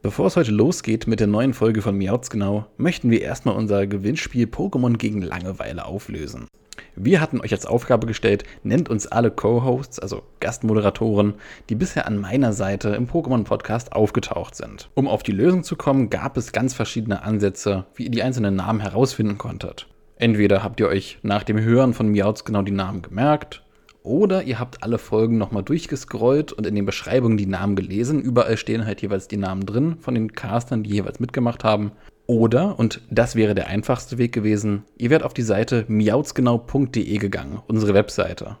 Bevor es heute losgeht mit der neuen Folge von Miauts genau, möchten wir erstmal unser Gewinnspiel Pokémon gegen Langeweile auflösen. Wir hatten euch als Aufgabe gestellt, nennt uns alle Co-Hosts, also Gastmoderatoren, die bisher an meiner Seite im Pokémon-Podcast aufgetaucht sind. Um auf die Lösung zu kommen, gab es ganz verschiedene Ansätze, wie ihr die einzelnen Namen herausfinden konntet. Entweder habt ihr euch nach dem Hören von Miauts genau die Namen gemerkt, oder ihr habt alle Folgen nochmal durchgescrollt und in den Beschreibungen die Namen gelesen. Überall stehen halt jeweils die Namen drin von den Castern, die jeweils mitgemacht haben. Oder, und das wäre der einfachste Weg gewesen, ihr wärt auf die Seite miautsgenau.de gegangen, unsere Webseite.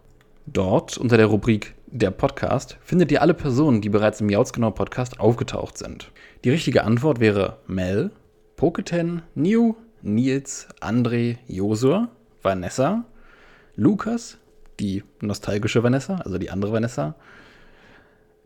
Dort, unter der Rubrik Der Podcast, findet ihr alle Personen, die bereits im Miautsgenau Podcast aufgetaucht sind. Die richtige Antwort wäre Mel, Poketen, Niu, Nils, André, Josua, Vanessa, Lukas, die nostalgische Vanessa, also die andere Vanessa,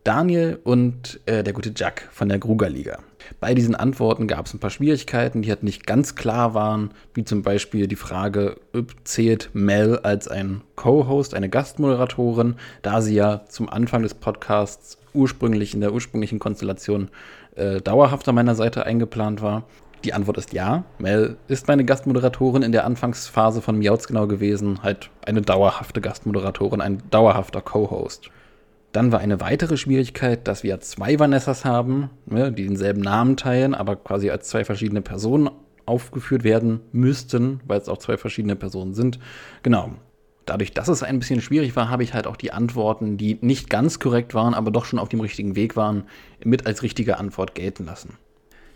Daniel und äh, der gute Jack von der Gruger-Liga. Bei diesen Antworten gab es ein paar Schwierigkeiten, die halt nicht ganz klar waren, wie zum Beispiel die Frage, zählt Mel als ein Co-Host, eine Gastmoderatorin, da sie ja zum Anfang des Podcasts ursprünglich in der ursprünglichen Konstellation äh, dauerhaft an meiner Seite eingeplant war. Die Antwort ist ja. Mel ist meine Gastmoderatorin in der Anfangsphase von Miauts genau gewesen, halt eine dauerhafte Gastmoderatorin, ein dauerhafter Co-Host. Dann war eine weitere Schwierigkeit, dass wir zwei Vanessas haben, ne, die denselben Namen teilen, aber quasi als zwei verschiedene Personen aufgeführt werden müssten, weil es auch zwei verschiedene Personen sind. Genau. Dadurch, dass es ein bisschen schwierig war, habe ich halt auch die Antworten, die nicht ganz korrekt waren, aber doch schon auf dem richtigen Weg waren, mit als richtige Antwort gelten lassen.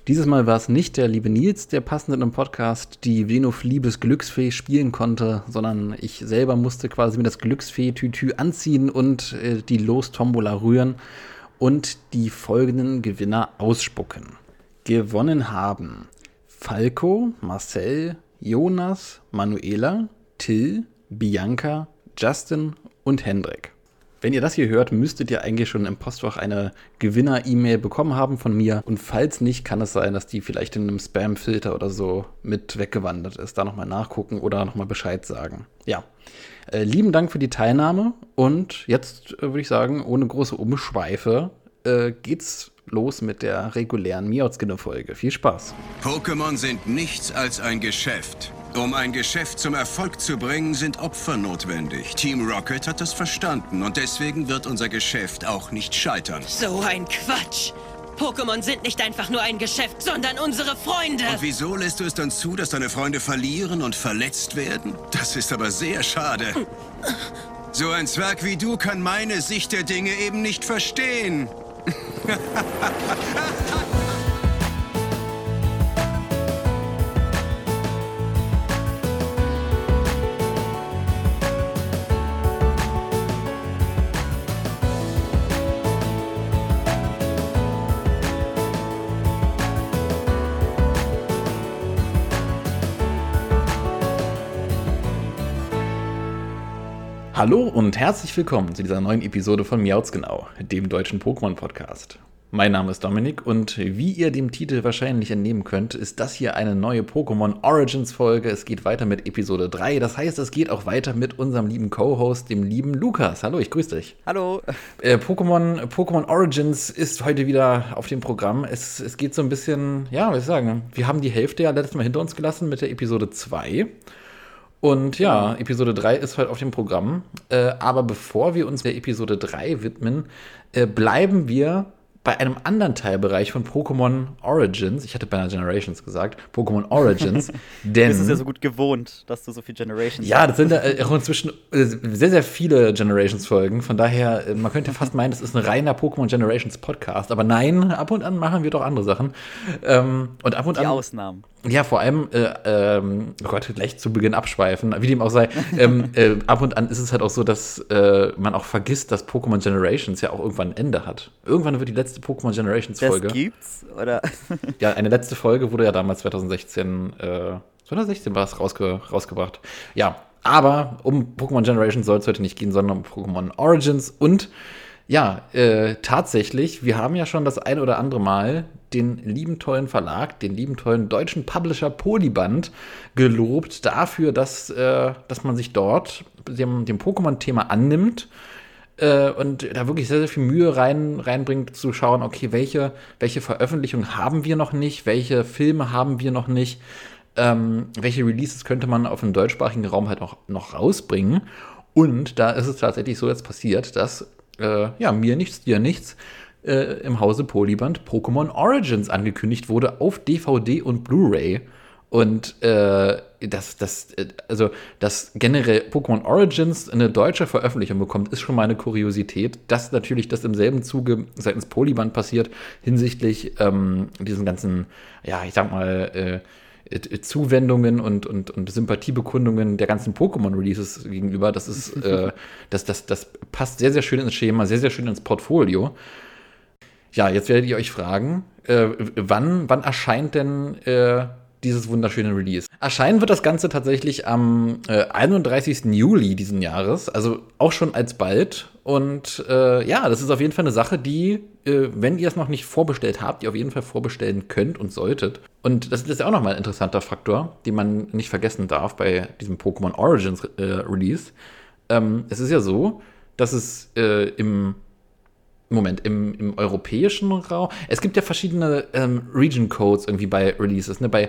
Dieses Mal war es nicht der liebe Nils, der passend in einem Podcast die Venuf Liebes Glücksfee spielen konnte, sondern ich selber musste quasi mir das Glücksfee-Tütü anziehen und äh, die Los-Tombola rühren und die folgenden Gewinner ausspucken. Gewonnen haben Falco, Marcel, Jonas, Manuela, Till, Bianca, Justin und Hendrik. Wenn ihr das hier hört, müsstet ihr eigentlich schon im Postfach eine Gewinner-E-Mail bekommen haben von mir. Und falls nicht, kann es sein, dass die vielleicht in einem Spam-Filter oder so mit weggewandert ist. Da nochmal nachgucken oder nochmal Bescheid sagen. Ja. Äh, lieben Dank für die Teilnahme. Und jetzt äh, würde ich sagen, ohne große Umschweife, äh, geht's los mit der regulären Miauzkinne-Folge. Viel Spaß. Pokémon sind nichts als ein Geschäft. Um ein Geschäft zum Erfolg zu bringen, sind Opfer notwendig. Team Rocket hat das verstanden und deswegen wird unser Geschäft auch nicht scheitern. So ein Quatsch! Pokémon sind nicht einfach nur ein Geschäft, sondern unsere Freunde. Und wieso lässt du es dann zu, dass deine Freunde verlieren und verletzt werden? Das ist aber sehr schade. So ein Zwerg wie du kann meine Sicht der Dinge eben nicht verstehen. Hallo und herzlich willkommen zu dieser neuen Episode von Miauts genau, dem deutschen Pokémon-Podcast. Mein Name ist Dominik und wie ihr dem Titel wahrscheinlich entnehmen könnt, ist das hier eine neue Pokémon Origins Folge. Es geht weiter mit Episode 3. Das heißt, es geht auch weiter mit unserem lieben Co-Host, dem lieben Lukas. Hallo, ich grüße dich. Hallo. Äh, Pokémon, Pokémon Origins ist heute wieder auf dem Programm. Es, es geht so ein bisschen, ja, was ich sagen, wir haben die Hälfte ja letztes Mal hinter uns gelassen mit der Episode 2. Und ja, Episode 3 ist heute auf dem Programm. Äh, aber bevor wir uns der Episode 3 widmen, äh, bleiben wir bei einem anderen Teilbereich von Pokémon Origins, ich hatte beinahe Generations gesagt, Pokémon Origins, denn... Das ist ja so gut gewohnt, dass du so viel Generations Ja, das sind ja äh, auch inzwischen äh, sehr, sehr viele Generations-Folgen, von daher, äh, man könnte fast meinen, das ist ein reiner Pokémon Generations Podcast, aber nein, ab und an machen wir doch andere Sachen. Ähm, und ab und Die an... Ausnahmen. Ja, vor allem, äh, ähm, oh Gott, gleich zu Beginn abschweifen, wie dem auch sei. ähm, äh, ab und an ist es halt auch so, dass äh, man auch vergisst, dass Pokémon Generations ja auch irgendwann ein Ende hat. Irgendwann wird die letzte Pokémon Generations Folge. Das gibt's? Oder? ja, eine letzte Folge wurde ja damals 2016, äh, 2016 war es rausge rausgebracht. Ja, aber um Pokémon Generations soll es heute nicht gehen, sondern um Pokémon Origins und ja, äh, tatsächlich, wir haben ja schon das ein oder andere Mal den lieben tollen Verlag, den lieben tollen deutschen Publisher Polyband gelobt dafür, dass, äh, dass man sich dort dem, dem Pokémon-Thema annimmt äh, und da wirklich sehr, sehr viel Mühe rein, reinbringt, zu schauen, okay, welche, welche Veröffentlichungen haben wir noch nicht, welche Filme haben wir noch nicht, ähm, welche Releases könnte man auf dem deutschsprachigen Raum halt noch, noch rausbringen. Und da ist es tatsächlich so jetzt passiert, dass äh, ja, mir nichts, dir nichts äh, im Hause Polyband Pokémon Origins angekündigt wurde auf DVD und Blu-ray. Und äh, das, das, äh, also, dass generell Pokémon Origins eine deutsche Veröffentlichung bekommt, ist schon mal eine Kuriosität. Dass natürlich das im selben Zuge seitens Polyband passiert, hinsichtlich ähm, diesen ganzen, ja, ich sag mal, äh, äh Zuwendungen und, und, und Sympathiebekundungen der ganzen Pokémon-Releases gegenüber. Das ist, äh, das, das, das passt sehr, sehr schön ins Schema, sehr, sehr schön ins Portfolio. Ja, jetzt werdet ihr euch fragen, äh, wann, wann erscheint denn äh, dieses wunderschöne Release. Erscheinen wird das Ganze tatsächlich am äh, 31. Juli diesen Jahres, also auch schon alsbald. Und äh, ja, das ist auf jeden Fall eine Sache, die, äh, wenn ihr es noch nicht vorbestellt habt, ihr auf jeden Fall vorbestellen könnt und solltet. Und das ist ja auch nochmal ein interessanter Faktor, den man nicht vergessen darf bei diesem Pokémon Origins äh, Release. Ähm, es ist ja so, dass es äh, im Moment, im, im europäischen Raum. Es gibt ja verschiedene ähm, Region Codes irgendwie bei Releases, ne? Bei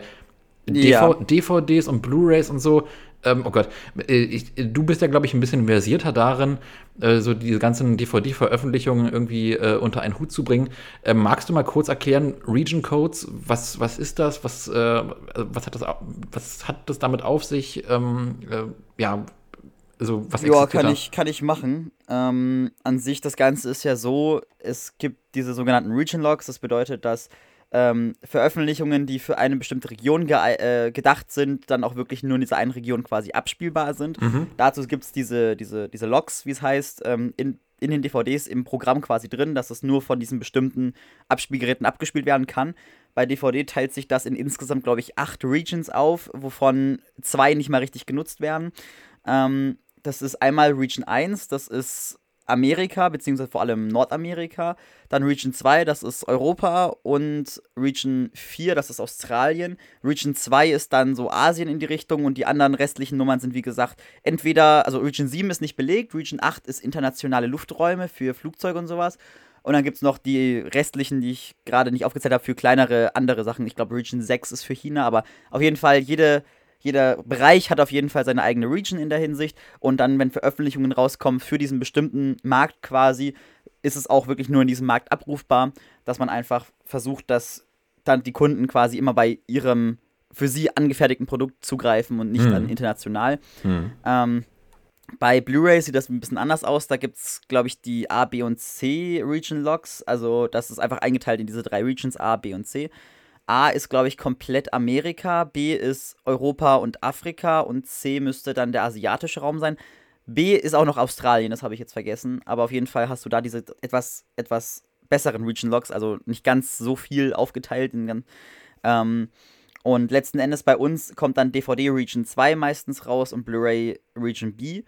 ja. DVDs und Blu-rays und so. Ähm, oh Gott, äh, ich, du bist ja, glaube ich, ein bisschen versierter darin, äh, so diese ganzen DVD-Veröffentlichungen irgendwie äh, unter einen Hut zu bringen. Ähm, magst du mal kurz erklären, Region Codes, was, was ist das? Was, äh, was, hat das? was hat das damit auf sich? Ähm, äh, ja, also was Ja, kann da? ich, kann ich machen. Ähm, an sich, das Ganze ist ja so, es gibt diese sogenannten Region Logs, das bedeutet, dass ähm, Veröffentlichungen, die für eine bestimmte Region ge äh, gedacht sind, dann auch wirklich nur in dieser einen Region quasi abspielbar sind. Mhm. Dazu gibt es diese, diese, diese Logs, wie es heißt, ähm, in, in den DVDs im Programm quasi drin, dass es nur von diesen bestimmten Abspielgeräten abgespielt werden kann. Bei DVD teilt sich das in insgesamt, glaube ich, acht Regions auf, wovon zwei nicht mal richtig genutzt werden. Ähm, das ist einmal Region 1, das ist Amerika, beziehungsweise vor allem Nordamerika. Dann Region 2, das ist Europa. Und Region 4, das ist Australien. Region 2 ist dann so Asien in die Richtung. Und die anderen restlichen Nummern sind, wie gesagt, entweder, also Region 7 ist nicht belegt, Region 8 ist internationale Lufträume für Flugzeuge und sowas. Und dann gibt es noch die restlichen, die ich gerade nicht aufgezählt habe, für kleinere andere Sachen. Ich glaube, Region 6 ist für China, aber auf jeden Fall jede jeder Bereich hat auf jeden Fall seine eigene Region in der Hinsicht. Und dann, wenn Veröffentlichungen rauskommen für diesen bestimmten Markt quasi, ist es auch wirklich nur in diesem Markt abrufbar, dass man einfach versucht, dass dann die Kunden quasi immer bei ihrem für sie angefertigten Produkt zugreifen und nicht hm. dann international. Hm. Ähm, bei Blu-ray sieht das ein bisschen anders aus. Da gibt es, glaube ich, die A, B und C Region Logs. Also das ist einfach eingeteilt in diese drei Regions A, B und C. A ist, glaube ich, komplett Amerika, B ist Europa und Afrika und C müsste dann der asiatische Raum sein. B ist auch noch Australien, das habe ich jetzt vergessen. Aber auf jeden Fall hast du da diese etwas, etwas besseren Region Logs, also nicht ganz so viel aufgeteilt. In, ähm, und letzten Endes bei uns kommt dann DVD Region 2 meistens raus und Blu-ray Region B.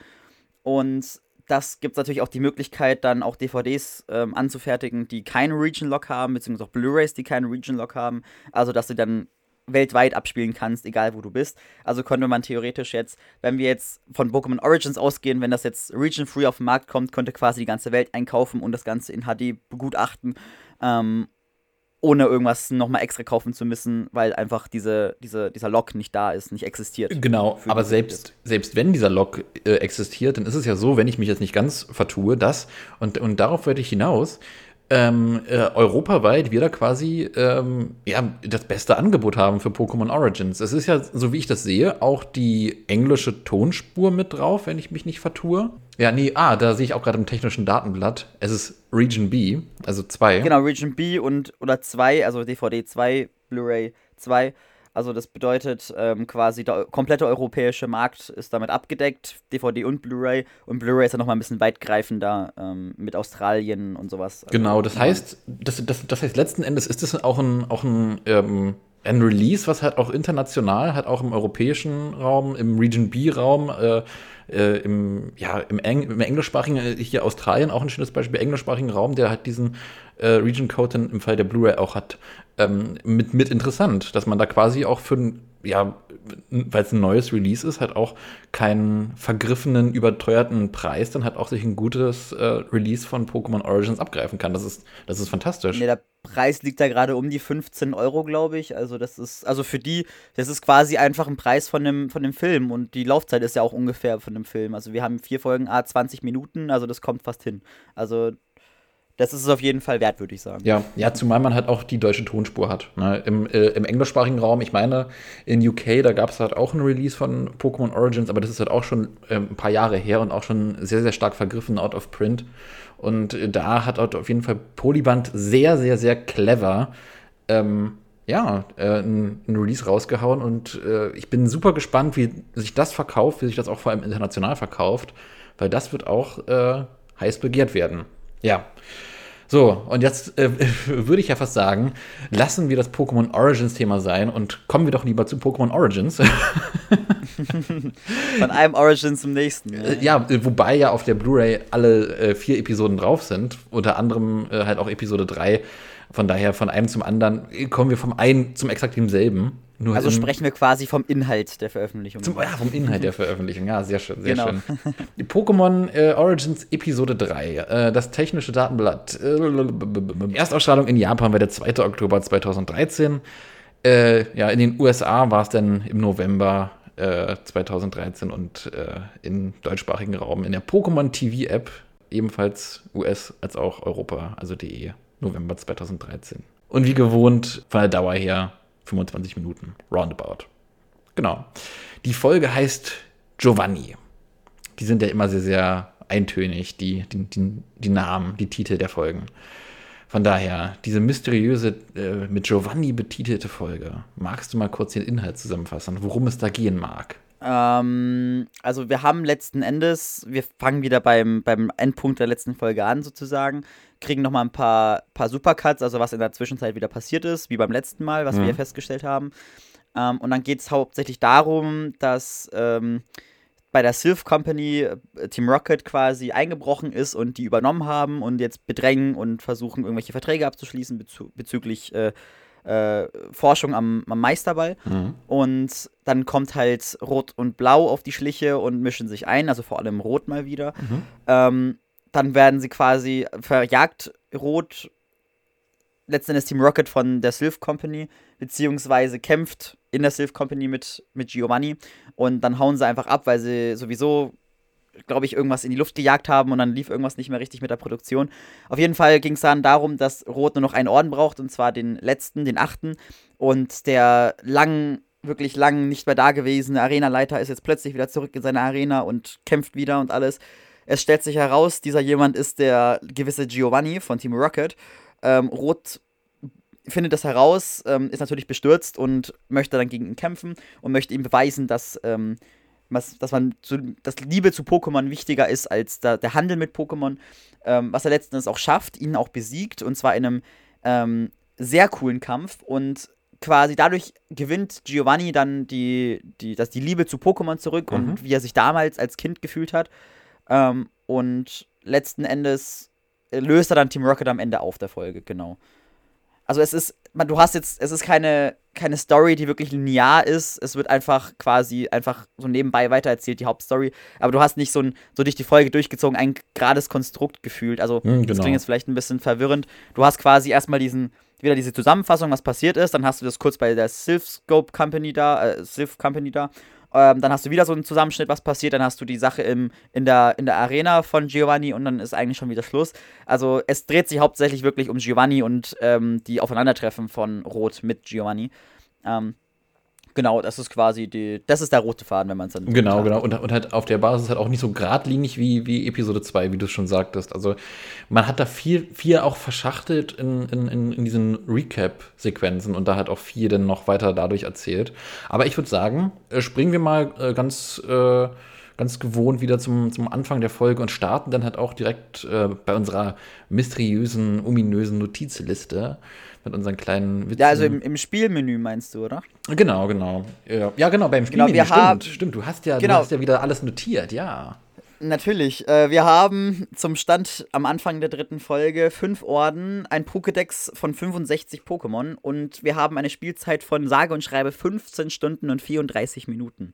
Und das gibt es natürlich auch die Möglichkeit, dann auch DVDs ähm, anzufertigen, die keinen Region-Lock haben, beziehungsweise auch Blu-rays, die keinen Region-Lock haben. Also, dass du dann weltweit abspielen kannst, egal wo du bist. Also könnte man theoretisch jetzt, wenn wir jetzt von Pokémon Origins ausgehen, wenn das jetzt Region-Free auf den Markt kommt, könnte quasi die ganze Welt einkaufen und das Ganze in HD begutachten ähm, ohne irgendwas nochmal extra kaufen zu müssen, weil einfach diese, diese, dieser Log nicht da ist, nicht existiert. Genau, aber selbst, selbst wenn dieser Log äh, existiert, dann ist es ja so, wenn ich mich jetzt nicht ganz vertue, dass, und, und darauf werde ich hinaus, ähm, äh, europaweit wir da quasi ähm, ja, das beste Angebot haben für Pokémon Origins. Es ist ja, so wie ich das sehe, auch die englische Tonspur mit drauf, wenn ich mich nicht vertue. Ja, nee, ah, da sehe ich auch gerade im technischen Datenblatt. Es ist Region B, also 2. Genau, Region B und oder 2, also DVD 2, Blu-ray 2. Also das bedeutet ähm, quasi, der komplette europäische Markt ist damit abgedeckt, DVD und Blu-ray. Und Blu-ray ist ja nochmal ein bisschen weitgreifender ähm, mit Australien und sowas. Also genau, das heißt, das, das, das heißt, letzten Endes ist das auch ein, auch ein, ähm, ein Release, was halt auch international, halt auch im europäischen Raum, im Region B-Raum, äh, äh, im, ja, im, Eng im englischsprachigen, äh, hier Australien auch ein schönes Beispiel, englischsprachigen Raum, der halt diesen äh, Region Code dann im Fall der Blu-ray auch hat, ähm, mit, mit interessant, dass man da quasi auch für ja, weil es ein neues Release ist, halt auch keinen vergriffenen, überteuerten Preis, dann halt auch sich ein gutes äh, Release von Pokémon Origins abgreifen kann. Das ist, das ist fantastisch. Nee, der Preis liegt da gerade um die 15 Euro, glaube ich. Also das ist, also für die, das ist quasi einfach ein Preis von dem, von dem Film und die Laufzeit ist ja auch ungefähr von dem Film. Also wir haben vier Folgen, a 20 Minuten, also das kommt fast hin. Also das ist es auf jeden Fall wert, würde ich sagen. Ja, ja, zumal man halt auch die deutsche Tonspur hat. Ne? Im, äh, Im englischsprachigen Raum, ich meine, in UK, da gab es halt auch ein Release von Pokémon Origins, aber das ist halt auch schon äh, ein paar Jahre her und auch schon sehr, sehr stark vergriffen, out of print. Und äh, da hat halt auf jeden Fall Polyband sehr, sehr, sehr clever ähm, ja, äh, ein, ein, Release rausgehauen und äh, ich bin super gespannt, wie sich das verkauft, wie sich das auch vor allem international verkauft, weil das wird auch äh, heiß begehrt werden. Ja. So, und jetzt äh, würde ich ja fast sagen, lassen wir das Pokémon Origins Thema sein und kommen wir doch lieber zu Pokémon Origins. Von einem Origin zum nächsten. Ne? Ja, wobei ja auf der Blu-ray alle äh, vier Episoden drauf sind, unter anderem äh, halt auch Episode 3. Von daher von einem zum anderen kommen wir vom einen zum exakt demselben. Nur also sprechen wir quasi vom Inhalt der Veröffentlichung. Zum, ja, vom Inhalt der Veröffentlichung. Ja, sehr schön, sehr genau. schön. Pokémon äh, Origins Episode 3, äh, das technische Datenblatt. Äh, Erstausstrahlung in Japan war der 2. Oktober 2013. Äh, ja, in den USA war es dann im November 2013 äh, und äh, im deutschsprachigen Raum in der Pokémon TV App, ebenfalls US als auch Europa, also DE, November 2013. Und wie gewohnt von der Dauer her 25 Minuten, roundabout. Genau. Die Folge heißt Giovanni. Die sind ja immer sehr, sehr eintönig, die, die, die, die Namen, die Titel der Folgen. Von daher, diese mysteriöse, äh, mit Giovanni betitelte Folge. Magst du mal kurz den Inhalt zusammenfassen, worum es da gehen mag? Ähm, also wir haben letzten Endes, wir fangen wieder beim, beim Endpunkt der letzten Folge an sozusagen, kriegen nochmal ein paar, paar Supercuts, also was in der Zwischenzeit wieder passiert ist, wie beim letzten Mal, was mhm. wir hier festgestellt haben. Ähm, und dann geht es hauptsächlich darum, dass ähm, bei der Sylph Company äh, Team Rocket quasi eingebrochen ist und die übernommen haben und jetzt bedrängen und versuchen, irgendwelche Verträge abzuschließen bezü bezüglich äh, äh, Forschung am, am Meisterball. Mhm. Und dann kommt halt Rot und Blau auf die Schliche und mischen sich ein, also vor allem Rot mal wieder. Mhm. Ähm, dann werden sie quasi verjagt, Rot, letzten Endes Team Rocket von der Sylph Company, beziehungsweise kämpft in der Sylph Company mit, mit Giovanni und dann hauen sie einfach ab, weil sie sowieso glaube ich, irgendwas in die Luft gejagt haben und dann lief irgendwas nicht mehr richtig mit der Produktion. Auf jeden Fall ging es dann darum, dass Rot nur noch einen Orden braucht, und zwar den letzten, den achten. Und der lang, wirklich lang nicht mehr da gewesene Arenaleiter ist jetzt plötzlich wieder zurück in seine Arena und kämpft wieder und alles. Es stellt sich heraus, dieser jemand ist der gewisse Giovanni von Team Rocket. Ähm, Rot findet das heraus, ähm, ist natürlich bestürzt und möchte dann gegen ihn kämpfen und möchte ihm beweisen, dass ähm, was, dass man zu, dass Liebe zu Pokémon wichtiger ist als da, der Handel mit Pokémon, ähm, was er letzten Endes auch schafft, ihn auch besiegt und zwar in einem ähm, sehr coolen Kampf und quasi dadurch gewinnt Giovanni dann die, die, das, die Liebe zu Pokémon zurück mhm. und wie er sich damals als Kind gefühlt hat ähm, und letzten Endes löst er dann Team Rocket am Ende auf der Folge, genau. Also es ist, man, du hast jetzt, es ist keine, keine Story, die wirklich linear ist. Es wird einfach quasi einfach so nebenbei weitererzählt, die Hauptstory. Aber du hast nicht so, ein, so durch die Folge durchgezogen ein gerades Konstrukt gefühlt. Also mhm, genau. das klingt jetzt vielleicht ein bisschen verwirrend. Du hast quasi erstmal diesen, wieder diese Zusammenfassung, was passiert ist. Dann hast du das kurz bei der Sylph Scope Company da, äh, Sylph Company da. Ähm, dann hast du wieder so einen Zusammenschnitt, was passiert. Dann hast du die Sache im, in, der, in der Arena von Giovanni und dann ist eigentlich schon wieder Schluss. Also es dreht sich hauptsächlich wirklich um Giovanni und ähm, die Aufeinandertreffen von Rot mit Giovanni. Ähm, Genau, das ist quasi die, das ist der rote Faden, wenn man es dann. Genau, genau. Und, und halt auf der Basis halt auch nicht so geradlinig wie, wie Episode 2, wie du es schon sagtest. Also man hat da viel, viel auch verschachtelt in, in, in, in diesen Recap-Sequenzen und da hat auch viel dann noch weiter dadurch erzählt. Aber ich würde sagen, äh, springen wir mal äh, ganz. Äh, ganz gewohnt wieder zum, zum Anfang der Folge und starten dann halt auch direkt äh, bei unserer mysteriösen, ominösen Notizliste mit unseren kleinen Witzen. Ja, also im, im Spielmenü meinst du, oder? Genau, genau. Ja, genau, beim Spielmenü. Genau, stimmt, stimmt. Du hast, ja, genau. du hast ja wieder alles notiert, ja. Natürlich. Äh, wir haben zum Stand am Anfang der dritten Folge fünf Orden, ein Pokédex von 65 Pokémon und wir haben eine Spielzeit von sage und schreibe 15 Stunden und 34 Minuten.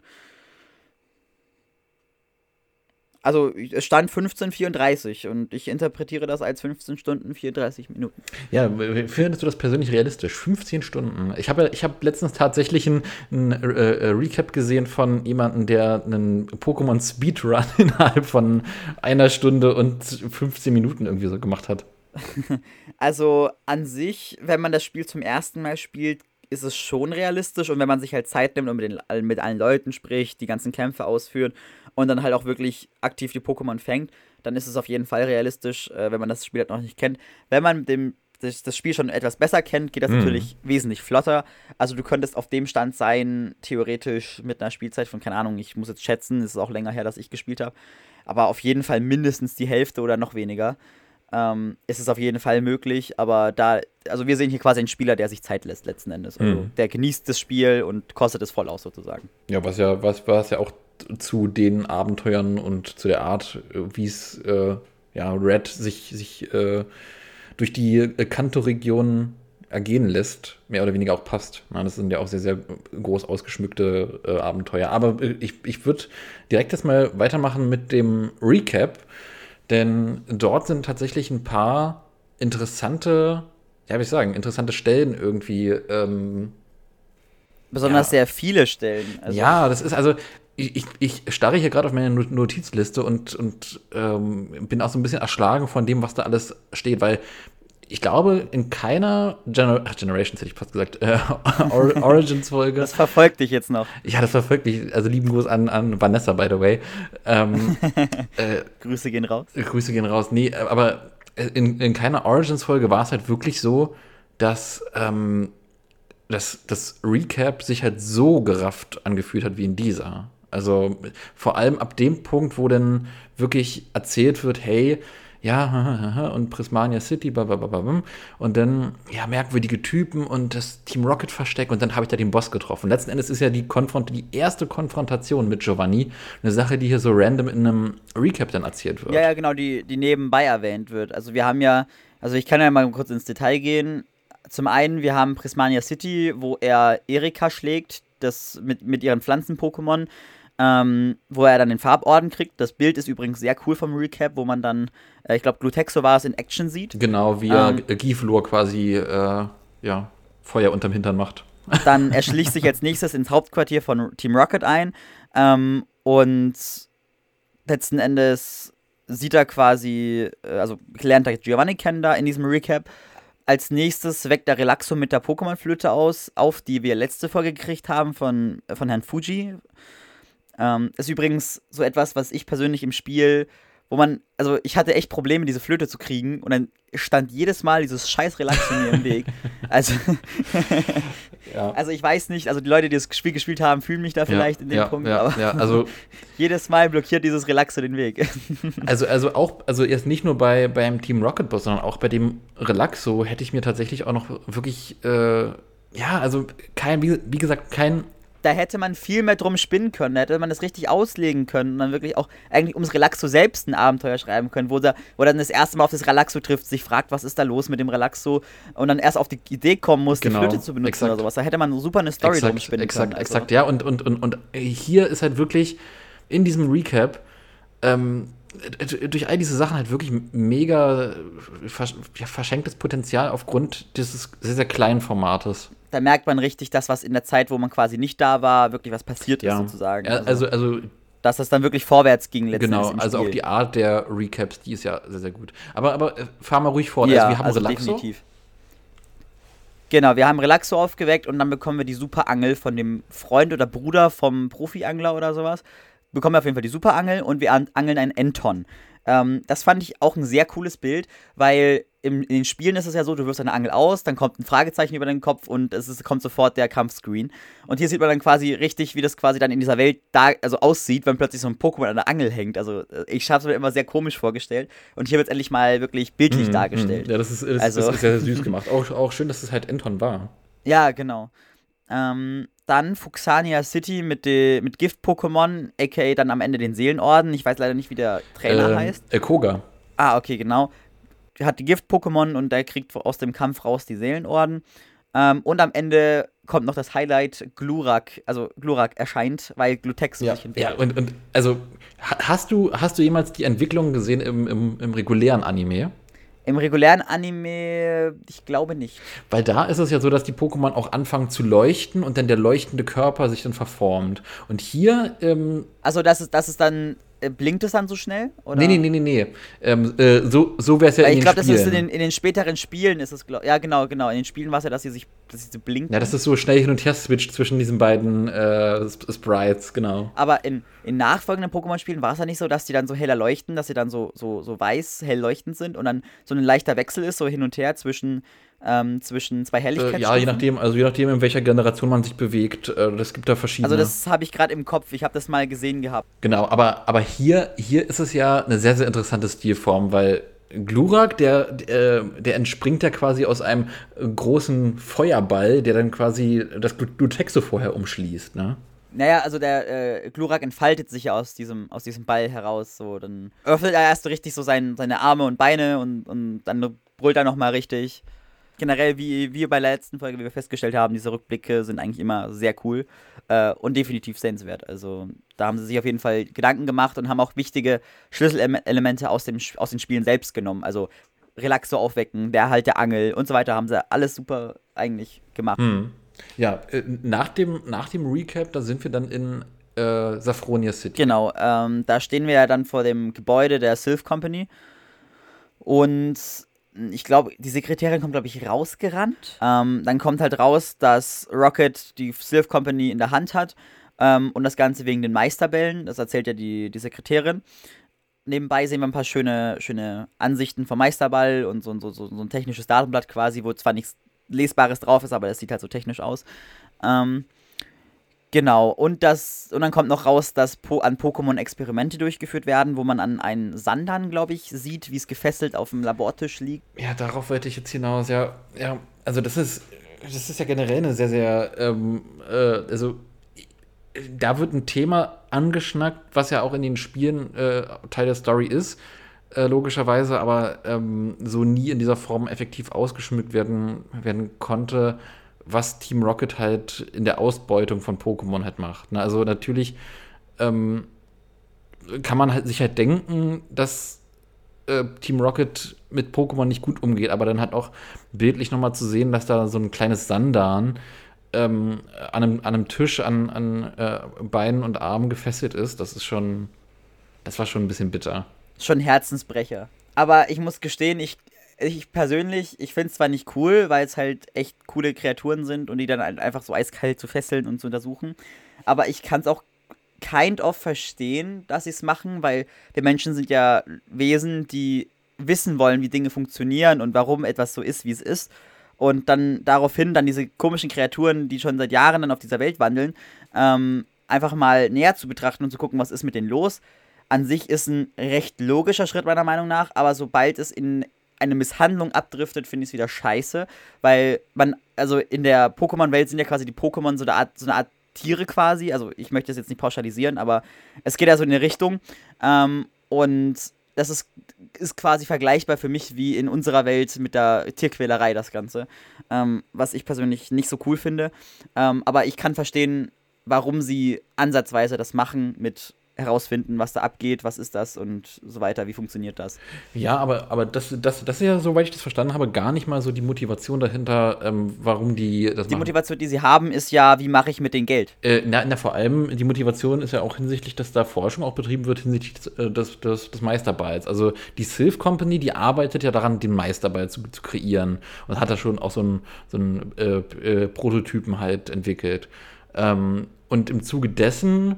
Also es stand 15:34 und ich interpretiere das als 15 Stunden 34 Minuten. Ja, findest du das persönlich realistisch? 15 Stunden. Ich habe ich hab letztens tatsächlich einen, einen äh, Recap gesehen von jemandem, der einen Pokémon Speedrun innerhalb von einer Stunde und 15 Minuten irgendwie so gemacht hat. Also an sich, wenn man das Spiel zum ersten Mal spielt, ist es schon realistisch und wenn man sich halt Zeit nimmt und mit, den, mit allen Leuten spricht, die ganzen Kämpfe ausführt und dann halt auch wirklich aktiv die Pokémon fängt, dann ist es auf jeden Fall realistisch, äh, wenn man das Spiel halt noch nicht kennt. Wenn man dem, das, das Spiel schon etwas besser kennt, geht das mhm. natürlich wesentlich flotter. Also du könntest auf dem Stand sein, theoretisch mit einer Spielzeit von, keine Ahnung, ich muss jetzt schätzen, es ist auch länger her, dass ich gespielt habe, aber auf jeden Fall mindestens die Hälfte oder noch weniger. Ähm, ist es auf jeden Fall möglich, aber da, also wir sehen hier quasi einen Spieler, der sich Zeit lässt letzten Endes. Also mhm. der genießt das Spiel und kostet es voll aus sozusagen. Ja, was ja, was, was ja auch zu den Abenteuern und zu der Art, wie es äh, ja, Red sich, sich äh, durch die Kanto-Region ergehen lässt, mehr oder weniger auch passt. Ja, das sind ja auch sehr, sehr groß ausgeschmückte äh, Abenteuer. Aber äh, ich, ich würde direkt erstmal weitermachen mit dem Recap, denn dort sind tatsächlich ein paar interessante, ja, wie ich sagen, interessante Stellen irgendwie. Ähm, Besonders ja. sehr viele Stellen. Also. Ja, das ist also, ich, ich starre hier gerade auf meine Notizliste und, und ähm, bin auch so ein bisschen erschlagen von dem, was da alles steht, weil ich glaube, in keiner Gener Ach, Generations hätte ich fast gesagt, äh, Or Origins-Folge. Das verfolgt dich jetzt noch. Ja, das verfolgt dich. Also lieben Gruß an, an Vanessa, by the way. Ähm, äh, Grüße gehen raus. Grüße gehen raus. Nee, aber in, in keiner Origins-Folge war es halt wirklich so, dass ähm, das, das Recap sich halt so gerafft angefühlt hat wie in dieser. Also vor allem ab dem Punkt, wo dann wirklich erzählt wird, hey, ja, und Prismania City, und dann, ja, merkwürdige Typen und das Team Rocket Versteck und dann habe ich da den Boss getroffen. Letzten Endes ist ja die, Konfront die erste Konfrontation mit Giovanni eine Sache, die hier so random in einem Recap dann erzählt wird. Ja, ja, genau, die, die nebenbei erwähnt wird. Also wir haben ja, also ich kann ja mal kurz ins Detail gehen. Zum einen, wir haben Prismania City, wo er Erika schlägt, das mit, mit ihren Pflanzen-Pokémon ähm, wo er dann den Farborden kriegt. Das Bild ist übrigens sehr cool vom Recap, wo man dann, äh, ich glaube, Glutexo war es in Action sieht. Genau, wie er ähm, Giflor quasi, äh, ja, Feuer unterm Hintern macht. Dann erschließt sich als nächstes ins Hauptquartier von Team Rocket ein ähm, und letzten Endes sieht er quasi, äh, also lernt er Giovanni kennen da in diesem Recap. Als nächstes weckt er Relaxo mit der Pokémon-Flöte aus, auf die wir letzte Folge gekriegt haben von, von Herrn Fuji. Ähm, ist übrigens so etwas, was ich persönlich im Spiel, wo man, also ich hatte echt Probleme, diese Flöte zu kriegen und dann stand jedes Mal dieses scheiß Relax mir im Weg. Also, ja. also ich weiß nicht, also die Leute, die das Spiel gespielt haben, fühlen mich da vielleicht ja, in dem ja, Punkt, aber also, jedes Mal blockiert dieses Relaxo den Weg. also, also auch, also erst nicht nur bei, beim Team Rocket Boss, sondern auch bei dem Relaxo hätte ich mir tatsächlich auch noch wirklich, äh, ja, also kein, wie, wie gesagt, kein da hätte man viel mehr drum spinnen können, da hätte man das richtig auslegen können und dann wirklich auch eigentlich ums Relaxo selbst ein Abenteuer schreiben können, wo, da, wo dann das erste Mal auf das Relaxo trifft, sich fragt, was ist da los mit dem Relaxo und dann erst auf die Idee kommen muss, genau, die Flöte zu benutzen exakt. oder sowas. Da hätte man super eine Story exakt, drum spinnen exakt, können. Also. Exakt, ja, und, und, und, und hier ist halt wirklich in diesem Recap ähm, durch all diese Sachen halt wirklich mega verschenktes Potenzial aufgrund dieses sehr, sehr kleinen Formates da merkt man richtig das, was in der Zeit, wo man quasi nicht da war, wirklich was passiert ja. ist, sozusagen. Ja, also, also, dass das dann wirklich vorwärts ging letztendlich. Genau, also auch die Art der Recaps, die ist ja sehr, sehr gut. Aber, aber äh, fahr mal ruhig fort. Ja, also wir haben also Relaxo. Definitiv. Genau, wir haben Relaxo aufgeweckt und dann bekommen wir die Superangel von dem Freund oder Bruder vom Profi-Angler oder sowas. Bekommen wir auf jeden Fall die Superangel und wir angeln einen Enton. Ähm, das fand ich auch ein sehr cooles Bild, weil im, in den Spielen ist es ja so, du wirfst eine Angel aus, dann kommt ein Fragezeichen über deinen Kopf und es ist, kommt sofort der Kampfscreen. Und hier sieht man dann quasi richtig, wie das quasi dann in dieser Welt da, also aussieht, wenn plötzlich so ein Pokémon an der Angel hängt. Also äh, ich habe es mir immer sehr komisch vorgestellt und hier wird es endlich mal wirklich bildlich mm, dargestellt. Mm. Ja, das ist, das, also, das ist sehr süß gemacht. Auch, auch schön, dass es halt Anton war. Ja, genau. Ähm, dann Fuxania City mit, de, mit Gift-Pokémon, aka dann am Ende den Seelenorden. Ich weiß leider nicht, wie der Trainer Ähm, heißt. Äh, Koga. Ah, okay, genau. Hat die Gift-Pokémon und der kriegt aus dem Kampf raus die Seelenorden. Ähm, und am Ende kommt noch das Highlight, Glurak, also Glurak erscheint, weil Glutex Ja, sich ja entwickelt. und, und also ha- hast du, hast du jemals die Entwicklung gesehen im, im, im regulären Anime? Im regulären Anime, ich glaube nicht. Weil da ist es ja so, dass die Pokémon auch anfangen zu leuchten und dann der leuchtende Körper sich dann verformt. Und hier, ähm, Also, das ist, das ist dann, blinkt es dann so schnell? Oder? nee, nee, nee, nee, nee. Ähm, äh, so so wäre es ja Weil in ich den glaube, das ist in den, in den späteren Spielen ist es, glaub, ja genau, genau. In den Spielen war es ja, dass sie sich, dass sie so blinken. ja, das ist so schnell hin und her switcht zwischen diesen beiden äh, Sp- Sprites, genau. Aber in, in nachfolgenden Pokémon-Spielen war es ja nicht so, dass die dann so heller leuchten, dass sie dann so, so, so weiß, hell leuchtend sind und dann so ein leichter Wechsel ist, so hin und her zwischen, ähm, zwischen zwei Äh, Helligkeitsstufen. ja, je nachdem, also je nachdem, in welcher Generation man sich bewegt. Äh, das gibt da verschiedene. Also das habe ich gerade im Kopf, ich habe das mal gesehen gehabt. Genau, aber, aber hier, hier ist es ja eine sehr, sehr interessante Stilform, weil Glurak, der, der, der entspringt ja quasi aus einem äh, großen Feuerball, der dann quasi das Glu- Glutexe vorher umschließt, ne? Naja, also der äh, Glurak entfaltet sich ja aus diesem, aus diesem Ball heraus. So, dann öffnet er erst so richtig so sein, seine Arme und Beine und, und dann brüllt er nochmal richtig. Generell, wie wir bei der letzten Folge, wie wir festgestellt haben, diese Rückblicke sind eigentlich immer sehr cool äh, und definitiv sehenswert. Also da haben sie sich auf jeden Fall Gedanken gemacht und haben auch wichtige Schlüsselelemente aus, dem, aus den Spielen selbst genommen. Also Relaxo aufwecken, der Halt der Angel und so weiter haben sie alles super eigentlich gemacht. Hm. Ja, äh, nach dem, nach dem Recap, da sind wir dann in äh, Saffronia City. Genau, ähm, da stehen wir ja dann vor dem Gebäude der Sylph Company. Und ich glaube, die Sekretärin kommt, glaube ich, rausgerannt. Ähm, dann kommt halt raus, dass Rocket die Sylph Company in der Hand hat. Ähm, und das Ganze wegen den Meisterbällen. Das erzählt ja die, die Sekretärin. Nebenbei sehen wir ein paar schöne, schöne Ansichten vom Meisterball und so, so, so, so ein technisches Datenblatt quasi, wo zwar nichts Lesbares drauf ist, aber das sieht halt so technisch aus. Ähm, Genau, und das, und dann kommt noch raus, dass po an Pokémon Experimente durchgeführt werden, wo man an einen Sandern, glaube ich, sieht, wie es gefesselt auf dem Labortisch liegt. Ja, darauf wollte ich jetzt hinaus. Ja, ja, also das ist, das ist ja generell eine sehr, sehr, ähm, äh, also da wird ein Thema angeschnackt, was ja auch in den Spielen äh, Teil der Story ist, äh, logischerweise, aber ähm, so nie in dieser Form effektiv ausgeschmückt werden, werden konnte, was Team Rocket halt in der Ausbeutung von Pokémon halt macht. Ne? Also natürlich ähm, kann man halt sich halt denken, dass äh, Team Rocket mit Pokémon nicht gut umgeht, aber dann halt auch bildlich nochmal zu sehen, dass da so ein kleines Sandan ähm, an, einem, an einem Tisch an, an äh, Beinen und Armen gefesselt ist, das ist schon, das war schon ein bisschen bitter. Schon Herzensbrecher. Aber ich muss gestehen, ich, ich persönlich, ich finde es zwar nicht cool, weil es halt echt coole Kreaturen sind und die dann halt einfach so eiskalt zu fesseln und zu untersuchen, aber ich kann es auch kind of verstehen, dass sie es machen, weil wir Menschen sind ja Wesen, die wissen wollen, wie Dinge funktionieren und warum etwas so ist, wie es ist. Und dann daraufhin dann diese komischen Kreaturen, die schon seit Jahren dann auf dieser Welt wandeln, ähm, einfach mal näher zu betrachten und zu gucken, was ist mit denen los. An sich ist ein recht logischer Schritt meiner Meinung nach, aber sobald es in eine Misshandlung abdriftet, finde ich es wieder scheiße, weil man, also in der Pokémon-Welt sind ja quasi die Pokémon so eine Art, so eine Art Tiere quasi, also ich möchte das jetzt nicht pauschalisieren, aber es geht ja so in eine Richtung ähm, und das ist, ist quasi vergleichbar für mich wie in unserer Welt mit der Tierquälerei, das Ganze. Ähm, was ich persönlich nicht so cool finde. Ähm, aber ich kann verstehen, warum sie ansatzweise das machen mit herausfinden, was da abgeht, was ist das und so weiter, wie funktioniert das. Ja, aber, aber das, das, das ist ja, soweit ich das verstanden habe, gar nicht mal so die Motivation dahinter, ähm, warum die das Die machen. Motivation, die sie haben, ist ja, wie mache ich mit dem Geld? Äh, na, na, vor allem, die Motivation ist ja auch hinsichtlich, dass da Forschung auch betrieben wird hinsichtlich des, äh, des, des, des Meisterballs. Also die Sylph Company, die arbeitet ja daran, den Meisterball zu, zu kreieren und hat da schon auch so einen so einen, äh, äh, Prototypen halt entwickelt. Ähm, und im Zuge dessen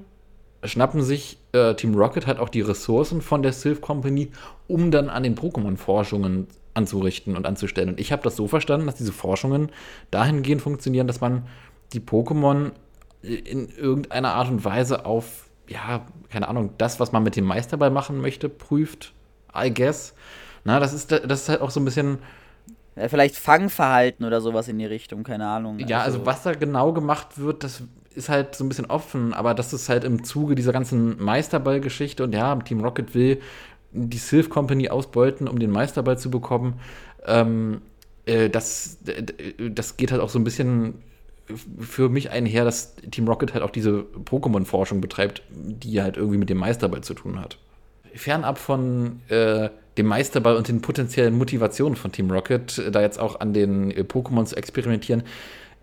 schnappen sich äh, Team Rocket halt auch die Ressourcen von der Sylph Company, um dann an den Pokémon-Forschungen anzurichten und anzustellen. Und ich habe das so verstanden, dass diese Forschungen dahingehend funktionieren, dass man die Pokémon in irgendeiner Art und Weise auf, ja, keine Ahnung, das, was man mit dem Meisterball machen möchte, prüft, I guess. Na, das ist, das ist halt auch so ein bisschen, Äh, Vielleicht Fangverhalten oder sowas in die Richtung, keine Ahnung. ja, also was da genau gemacht wird, das ist halt so ein bisschen offen, aber das ist halt im Zuge dieser ganzen Meisterball-Geschichte und ja, Team Rocket will die Sylph Company ausbeuten, um den Meisterball zu bekommen. Ähm, äh, das, das geht halt auch so ein bisschen für mich einher, dass Team Rocket halt auch diese Pokémon-Forschung betreibt, die halt irgendwie mit dem Meisterball zu tun hat. Fernab von äh, dem Meisterball und den potenziellen Motivationen von Team Rocket, äh, da jetzt auch an den äh, Pokémon zu experimentieren,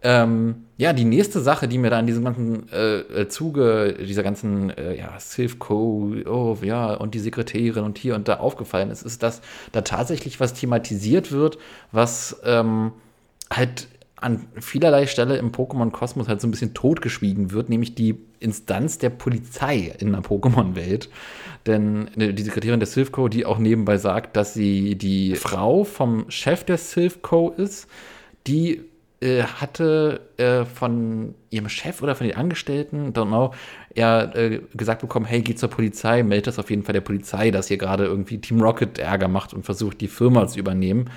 ähm, ja, die nächste Sache, die mir da in diesem ganzen äh, äh Zuge dieser ganzen, äh, ja, Silphco, oh, ja, und die Sekretärin und hier und da aufgefallen ist, ist, dass da tatsächlich was thematisiert wird, was ähm, halt an vielerlei Stelle im Pokémon-Kosmos halt so ein bisschen totgeschwiegen wird, nämlich die Instanz der Polizei in der Pokémon-Welt. Denn äh, die Sekretärin der Silphco, die auch nebenbei sagt, dass sie die Frau vom Chef der Silphco ist, die äh, hatte äh, von ihrem Chef oder von den Angestellten, don't know, er äh, gesagt bekommen, hey, geh zur Polizei, melde das auf jeden Fall der Polizei, dass hier gerade irgendwie Team Rocket Ärger macht und versucht, die Firma zu übernehmen.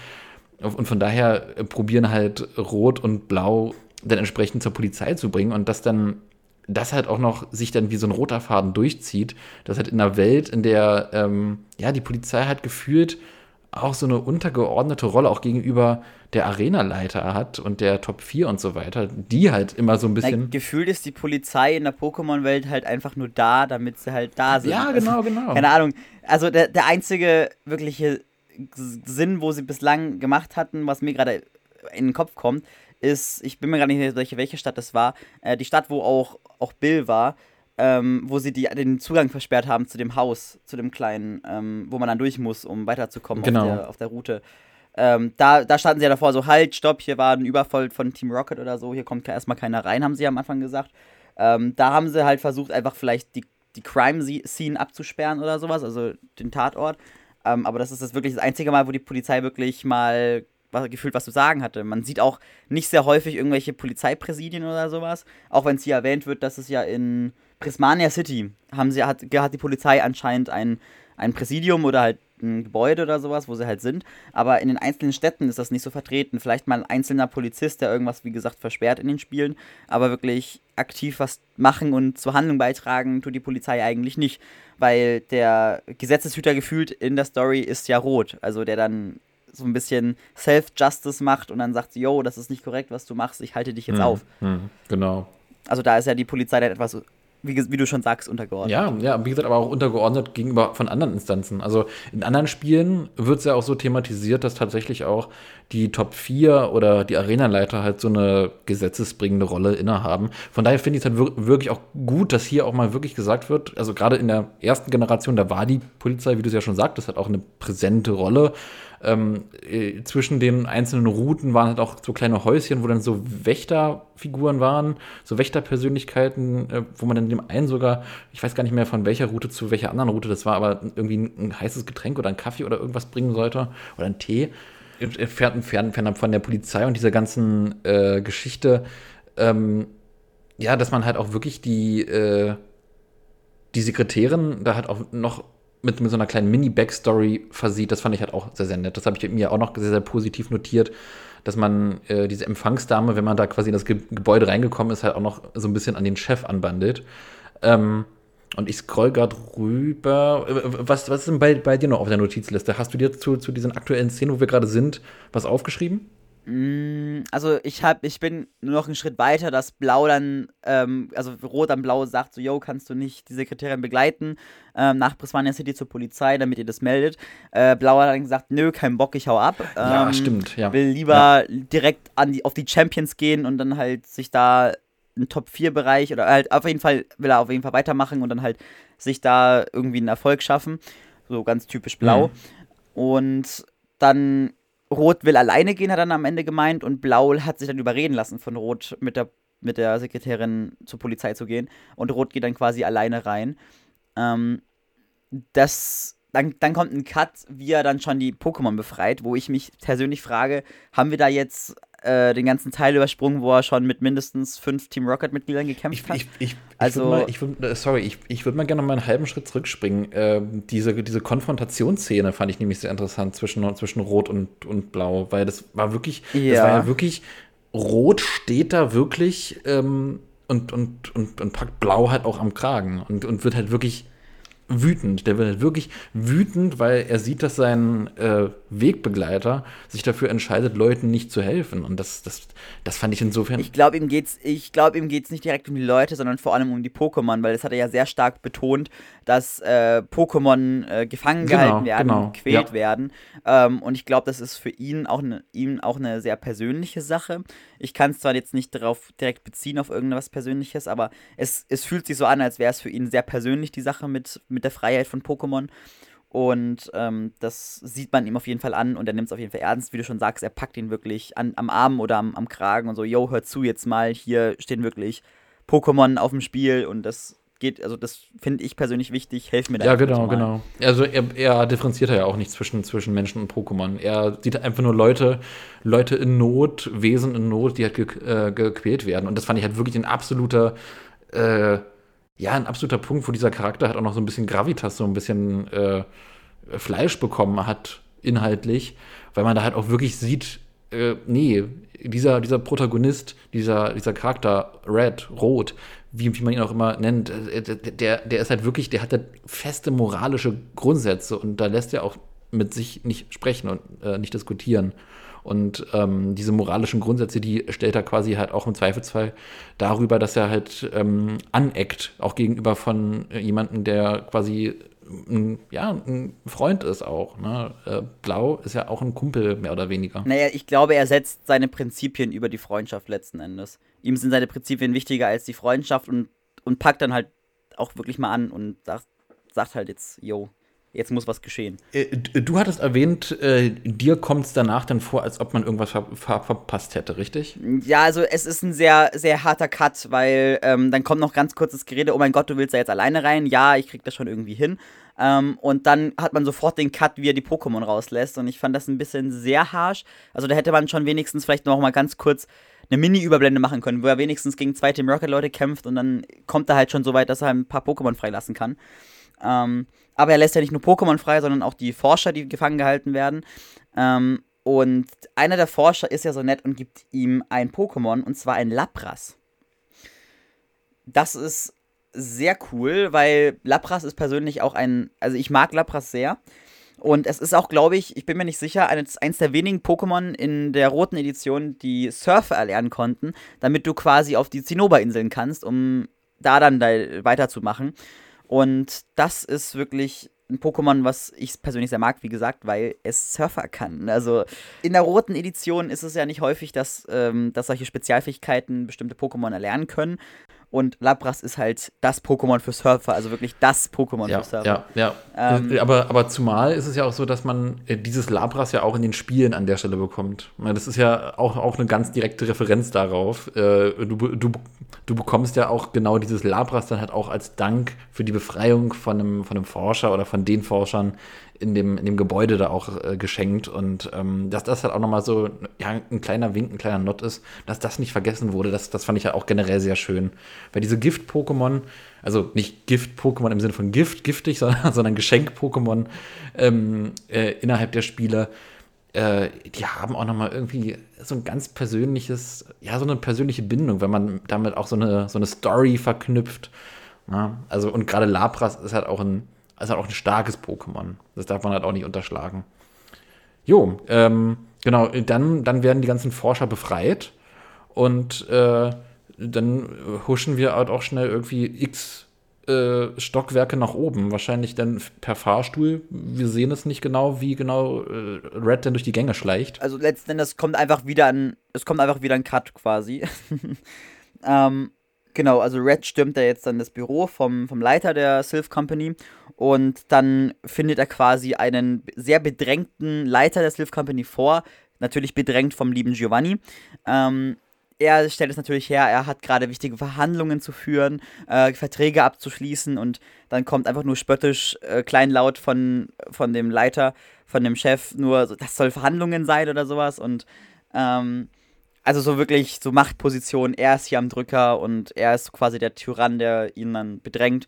Und von daher äh, probieren halt Rot und Blau dann entsprechend zur Polizei zu bringen und das dann das halt auch noch sich dann wie so ein roter Faden durchzieht, dass halt in einer Welt, in der ähm, ja die Polizei halt gefühlt auch so eine untergeordnete Rolle auch gegenüber der Arenaleiter hat und der Top 4 und so weiter, die halt immer so ein bisschen. Na, gefühlt ist die Polizei in der Pokémon-Welt halt einfach nur da, damit sie halt da sind. Ja, genau, genau. Keine Ahnung. Also der, der einzige wirkliche Sinn, wo sie bislang gemacht hatten, was mir gerade in den Kopf kommt, ist, ich bin mir gar nicht sicher, welche Stadt das war, äh, die Stadt, wo auch, auch Bill war, ähm, wo sie die, den Zugang versperrt haben zu dem Haus, zu dem kleinen, ähm, wo man dann durch muss, um weiterzukommen genau. auf, der, auf der Route. Ähm, da, da standen sie ja davor so, halt, stopp, hier war ein Überfall von Team Rocket oder so, hier kommt erstmal keiner rein, haben sie am Anfang gesagt. Ähm, da haben sie halt versucht, einfach vielleicht die, die Crime-Scene abzusperren oder sowas, also den Tatort. Ähm, aber das ist das wirklich das einzige Mal, wo die Polizei wirklich mal was, gefühlt was zu sagen hatte. Man sieht auch nicht sehr häufig irgendwelche Polizeipräsidien oder sowas. Auch wenn es hier erwähnt wird, dass es ja in Prismania City haben sie, hat, hat die Polizei anscheinend ein, ein Präsidium oder halt ein Gebäude oder sowas, wo sie halt sind. Aber in den einzelnen Städten ist das nicht so vertreten. Vielleicht mal ein einzelner Polizist, der irgendwas, wie gesagt, versperrt in den Spielen. Aber wirklich aktiv was machen und zur Handlung beitragen, tut die Polizei eigentlich nicht. Weil der Gesetzeshüter gefühlt in der Story ist ja rot. Also der dann so ein bisschen Self-Justice macht und dann sagt, yo, das ist nicht korrekt, was du machst, ich halte dich jetzt hm, auf. Hm, genau. Also da ist ja die Polizei dann etwas wie, wie, du schon sagst, untergeordnet. Ja, ja, wie gesagt, aber auch untergeordnet gegenüber von anderen Instanzen. Also in anderen Spielen wird es ja auch so thematisiert, dass tatsächlich auch die Top 4 oder die Arenaleiter halt so eine gesetzesbringende Rolle innehaben. Von daher finde ich es halt wirklich auch gut, dass hier auch mal wirklich gesagt wird, also gerade in der ersten Generation, da war die Polizei, wie du es ja schon sagtest, hat auch eine präsente Rolle ähm, äh, zwischen den einzelnen Routen waren halt auch so kleine Häuschen, wo dann so Wächterfiguren waren, so Wächterpersönlichkeiten, äh, wo man dann dem einen sogar, ich weiß gar nicht mehr von welcher Route zu welcher anderen Route das war, aber irgendwie ein, ein heißes Getränk oder ein Kaffee oder irgendwas bringen sollte oder ein Tee. Fern, fern, fernab von der Polizei und dieser ganzen äh, Geschichte, ähm, ja, dass man halt auch wirklich die, äh, die Sekretärin da halt auch noch mit, mit so einer kleinen Mini-Backstory versieht. Das fand ich halt auch sehr, sehr nett. Das habe ich mir auch noch sehr, sehr positiv notiert, dass man äh, diese Empfangsdame, wenn man da quasi in das Ge Gebäude reingekommen ist, halt auch noch so ein bisschen an den Chef anbandelt. Ähm, und ich scroll gerade rüber. Äh, was, was ist denn bei, bei dir noch auf der Notizliste? Hast du dir zu, zu diesen aktuellen Szenen, wo wir gerade sind, was aufgeschrieben? Mm, also ich hab, ich bin nur noch einen Schritt weiter, dass Blau dann, ähm, also Rot an Blau sagt so, yo, kannst du nicht die Sekretärin begleiten ähm, nach Prismania City zur Polizei, damit ihr das meldet. Äh, Blau hat dann gesagt, nö, kein Bock, ich hau ab. Ähm, ja, stimmt, ja. Will lieber ja. direkt an die, auf die Champions gehen und dann halt sich da einen Top-4-Bereich oder halt auf jeden Fall will er auf jeden Fall weitermachen und dann halt sich da irgendwie einen Erfolg schaffen. So ganz typisch Blau. Mhm. Und dann Rot will alleine gehen, hat er dann am Ende gemeint, und Blau hat sich dann überreden lassen von Rot mit der, mit der Sekretärin zur Polizei zu gehen. Und Rot geht dann quasi alleine rein. Ähm, das. Dann, dann kommt ein Cut, wie er dann schon die Pokémon befreit, wo ich mich persönlich frage, haben wir da jetzt äh, den ganzen Teil übersprungen, wo er schon mit mindestens fünf Team Rocket-Mitgliedern gekämpft ich, hat. Ich, ich, also, mal, ich würd, äh, sorry, ich, ich würde mal gerne noch mal einen halben Schritt zurückspringen. Äh, diese, diese Konfrontationsszene fand ich nämlich sehr interessant zwischen, zwischen Rot und, und Blau, weil das war wirklich, ja. das war ja wirklich, Rot steht da wirklich ähm, und, und, und, und packt Blau halt auch am Kragen und, und wird halt wirklich wütend. Der wird halt wirklich wütend, weil er sieht, dass sein äh, Wegbegleiter sich dafür entscheidet, Leuten nicht zu helfen. Und das, das, das fand ich insofern. Ich glaube, ihm geht's, ich glaube, ihm geht's nicht direkt um die Leute, sondern vor allem um die Pokémon, weil das hat er ja sehr stark betont, dass äh, Pokémon äh, gefangen genau, gehalten werden, genau, gequält ja. werden. Ähm, und ich glaube, das ist für ihn auch, ne, ihm auch eine sehr persönliche Sache. Ich kann es zwar jetzt nicht darauf direkt beziehen, auf irgendwas Persönliches, aber es, es fühlt sich so an, als wäre es für ihn sehr persönlich, die Sache mit, mit der Freiheit von Pokémon. Und ähm, das sieht man ihm auf jeden Fall an und er nimmt es auf jeden Fall ernst, wie du schon sagst, er packt ihn wirklich an, am Arm oder am, am Kragen und so, yo, hör zu jetzt mal, hier stehen wirklich Pokémon auf dem Spiel und das geht, also das finde ich persönlich wichtig, helf mir da. Ja, genau, genau. Also er, er differenziert ja auch nicht zwischen, zwischen Menschen und Pokémon. Er sieht einfach nur Leute, Leute in Not, Wesen in Not, die halt ge, äh, gequält werden. Und das fand ich halt wirklich ein absoluter, äh, ja, ein absoluter Punkt, wo dieser Charakter halt auch noch so ein bisschen Gravitas, so ein bisschen äh, Fleisch bekommen hat, inhaltlich, weil man da halt auch wirklich sieht, äh, nee, dieser, dieser Protagonist, dieser, dieser Charakter, Red, Rot, wie, wie man ihn auch immer nennt, äh, der, der ist halt wirklich, der hat halt feste moralische Grundsätze und da lässt er auch mit sich nicht sprechen und äh, nicht diskutieren. Und ähm, diese moralischen Grundsätze, die stellt er quasi halt auch im Zweifelsfall darüber, dass er halt ähm, aneckt, auch gegenüber von jemandem, der quasi ein, ja, ein Freund ist auch. Ne? Äh, Blau ist ja auch ein Kumpel, mehr oder weniger. Naja, ich glaube, er setzt seine Prinzipien über die Freundschaft letzten Endes. Ihm sind seine Prinzipien wichtiger als die Freundschaft und, und packt dann halt auch wirklich mal an und sagt, sagt halt jetzt, yo, jetzt muss was geschehen. Äh, du hattest erwähnt, äh, dir kommt es danach dann vor, als ob man irgendwas ver ver verpasst hätte, richtig? Ja, also es ist ein sehr, sehr harter Cut, weil ähm, dann kommt noch ganz kurzes Gerede, oh mein Gott, du willst da jetzt alleine rein? Ja, ich krieg das schon irgendwie hin. Ähm, und dann hat man sofort den Cut, wie er die Pokémon rauslässt. Und ich fand das ein bisschen sehr harsh. Also da hätte man schon wenigstens vielleicht noch mal ganz kurz eine Mini-Überblende machen können, wo er wenigstens gegen zwei Team Rocket-Leute kämpft und dann kommt er halt schon so weit, dass er ein paar Pokémon freilassen kann. Ähm, aber er lässt ja nicht nur Pokémon frei, sondern auch die Forscher, die gefangen gehalten werden. Ähm, und einer der Forscher ist ja so nett und gibt ihm ein Pokémon, und zwar ein Lapras. Das ist sehr cool, weil Lapras ist persönlich auch ein, also ich mag Lapras sehr. Und es ist auch, glaube ich, ich bin mir nicht sicher, eines, eins der wenigen Pokémon in der roten Edition, die Surfer erlernen konnten, damit du quasi auf die Zinnober-Inseln kannst, um da dann da weiterzumachen. Und das ist wirklich ein Pokémon, was ich persönlich sehr mag, wie gesagt, weil es Surfer kann. Also in der roten Edition ist es ja nicht häufig, dass, ähm, dass solche Spezialfähigkeiten bestimmte Pokémon erlernen können. Und Lapras ist halt das Pokémon für Surfer, also wirklich das Pokémon ja, für Surfer. Ja, ja. Ähm, äh, aber, aber zumal ist es ja auch so, dass man äh, dieses Lapras ja auch in den Spielen an der Stelle bekommt. Das ist ja auch, auch eine ganz direkte Referenz darauf. Äh, du, du, du bekommst ja auch genau dieses Labras dann halt auch als Dank für die Befreiung von einem, von einem Forscher oder von den Forschern in dem, in dem Gebäude da auch äh, geschenkt. Und ähm, dass das halt auch nochmal so ja, ein kleiner Wink, ein kleiner Not ist, dass das nicht vergessen wurde, das, das fand ich ja auch generell sehr schön. Weil diese Gift-Pokémon, also nicht Gift-Pokémon im Sinne von Gift, giftig, sondern, sondern Geschenk-Pokémon ähm, äh, innerhalb der Spiele, äh, die haben auch nochmal irgendwie so ein ganz persönliches, ja, so eine persönliche Bindung, wenn man damit auch so eine, so eine Story verknüpft. Ja, also, und gerade Lapras ist halt auch ein, ist halt auch ein starkes Pokémon. Das darf man halt auch nicht unterschlagen. Jo, ähm, genau, dann, dann werden die ganzen Forscher befreit und äh, dann huschen wir halt auch schnell irgendwie x äh, Stockwerke nach oben. Wahrscheinlich dann per Fahrstuhl. Wir sehen es nicht genau, wie genau äh, Red denn durch die Gänge schleicht. Also letzten Endes kommt einfach wieder ein, es kommt einfach wieder ein Cut quasi. ähm, genau, also Red stürmt da jetzt dann das Büro vom, vom Leiter der Sylph Company und dann findet er quasi einen sehr bedrängten Leiter der Sylph Company vor. Natürlich bedrängt vom lieben Giovanni. Ähm, er stellt es natürlich her, er hat gerade wichtige Verhandlungen zu führen, äh, Verträge abzuschließen und dann kommt einfach nur spöttisch äh, kleinlaut von, von dem Leiter, von dem Chef, nur so, das soll Verhandlungen sein oder sowas und ähm, also so wirklich so Machtposition, er ist hier am Drücker und er ist quasi der Tyrann, der ihn dann bedrängt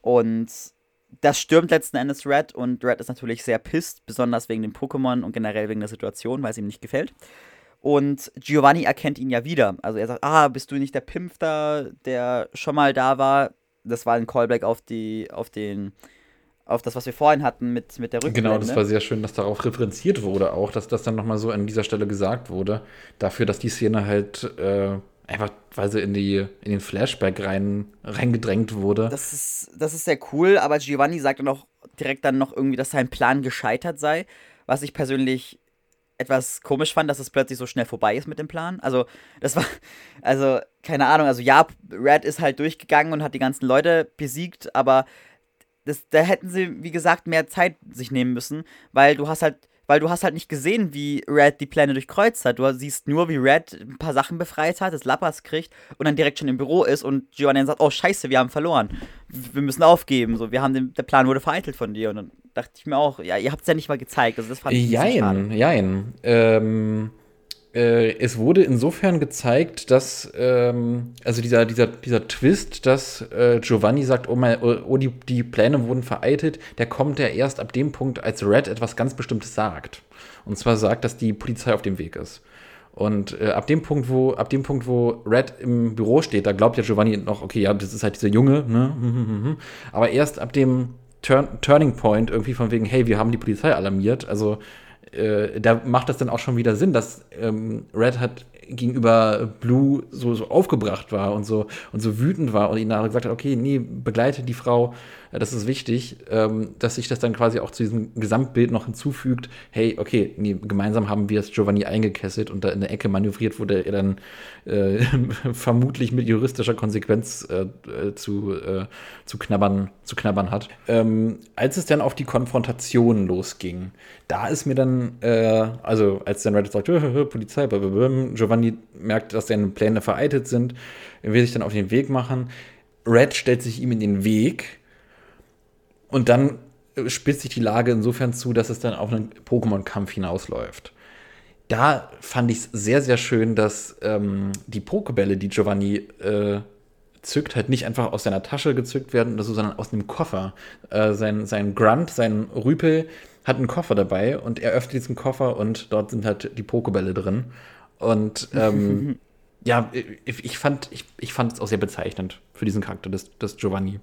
und das stürmt letzten Endes Red und Red ist natürlich sehr pisst, besonders wegen dem Pokémon und generell wegen der Situation, weil es ihm nicht gefällt. Und Giovanni erkennt ihn ja wieder. Also er sagt, ah, bist du nicht der Pimp da, der schon mal da war? Das war ein Callback auf die, auf den, auf das, was wir vorhin hatten mit, mit der Rückblende. Genau, das war sehr schön, dass darauf referenziert wurde auch, dass das dann nochmal so an dieser Stelle gesagt wurde. Dafür, dass die Szene halt äh, einfach, weil sie in, die, in den Flashback rein, reingedrängt wurde. Das ist, das ist sehr cool, aber Giovanni sagt dann auch direkt dann noch irgendwie, dass sein Plan gescheitert sei, was ich persönlich etwas komisch fand, dass es plötzlich so schnell vorbei ist mit dem Plan. Also, das war, also, keine Ahnung, also ja, Red ist halt durchgegangen und hat die ganzen Leute besiegt, aber das, da hätten sie, wie gesagt, mehr Zeit sich nehmen müssen, weil du hast halt, weil du hast halt nicht gesehen, wie Red die Pläne durchkreuzt hat. Du siehst nur, wie Red ein paar Sachen befreit hat, das Lappers kriegt und dann direkt schon im Büro ist und Giovanni dann sagt, oh scheiße, wir haben verloren. Wir müssen aufgeben. So, wir haben den, der Plan wurde vereitelt von dir. Und dann dachte ich mir auch, ja, ihr habt es ja nicht mal gezeigt. Also das fand ich Jein, jein. Ähm, äh, es wurde insofern gezeigt, dass, ähm, also dieser, dieser, dieser Twist, dass äh, Giovanni sagt, oh, mein, oh, oh die, die Pläne wurden vereitelt, der kommt ja erst ab dem Punkt, als Red etwas ganz Bestimmtes sagt. Und zwar sagt, dass die Polizei auf dem Weg ist. Und äh, ab dem Punkt, wo, ab dem Punkt, wo Red im Büro steht, da glaubt ja Giovanni noch, okay, ja, das ist halt dieser Junge, ne? Aber erst ab dem Turn Turning Point irgendwie von wegen, hey, wir haben die Polizei alarmiert, also äh, da macht das dann auch schon wieder Sinn, dass ähm, Red hat gegenüber Blue so, so aufgebracht war und so und so wütend war und ihn nachher gesagt hat, okay, nee, begleite die Frau, äh, das ist wichtig, ähm, dass sich das dann quasi auch zu diesem Gesamtbild noch hinzufügt, hey, okay, nee, gemeinsam haben wir es Giovanni eingekesselt und da in der Ecke manövriert, wo der dann äh, vermutlich mit juristischer Konsequenz äh, äh, zu, äh, zu, knabbern, zu knabbern hat. Ähm, als es dann auf die Konfrontation losging, da ist mir dann, äh, also als dann Reddit sagt, Polizei, Giovanni merkt, dass seine Pläne vereitelt sind, will sich dann auf den Weg machen. Red stellt sich ihm in den Weg und dann spitzt sich die Lage insofern zu, dass es dann auf einen Pokémon-Kampf hinausläuft. Da fand ich es sehr, sehr schön, dass ähm, die Pokebälle, die Giovanni äh, zückt, halt nicht einfach aus seiner Tasche gezückt werden oder so, sondern aus einem Koffer. Äh, sein, sein Grunt, sein Rüpel hat einen Koffer dabei und er öffnet diesen Koffer und dort sind halt die Pokebälle drin. Und ähm, ja, ich, ich, fand ich, ich fand es auch sehr bezeichnend für diesen Charakter des, des Giovanni.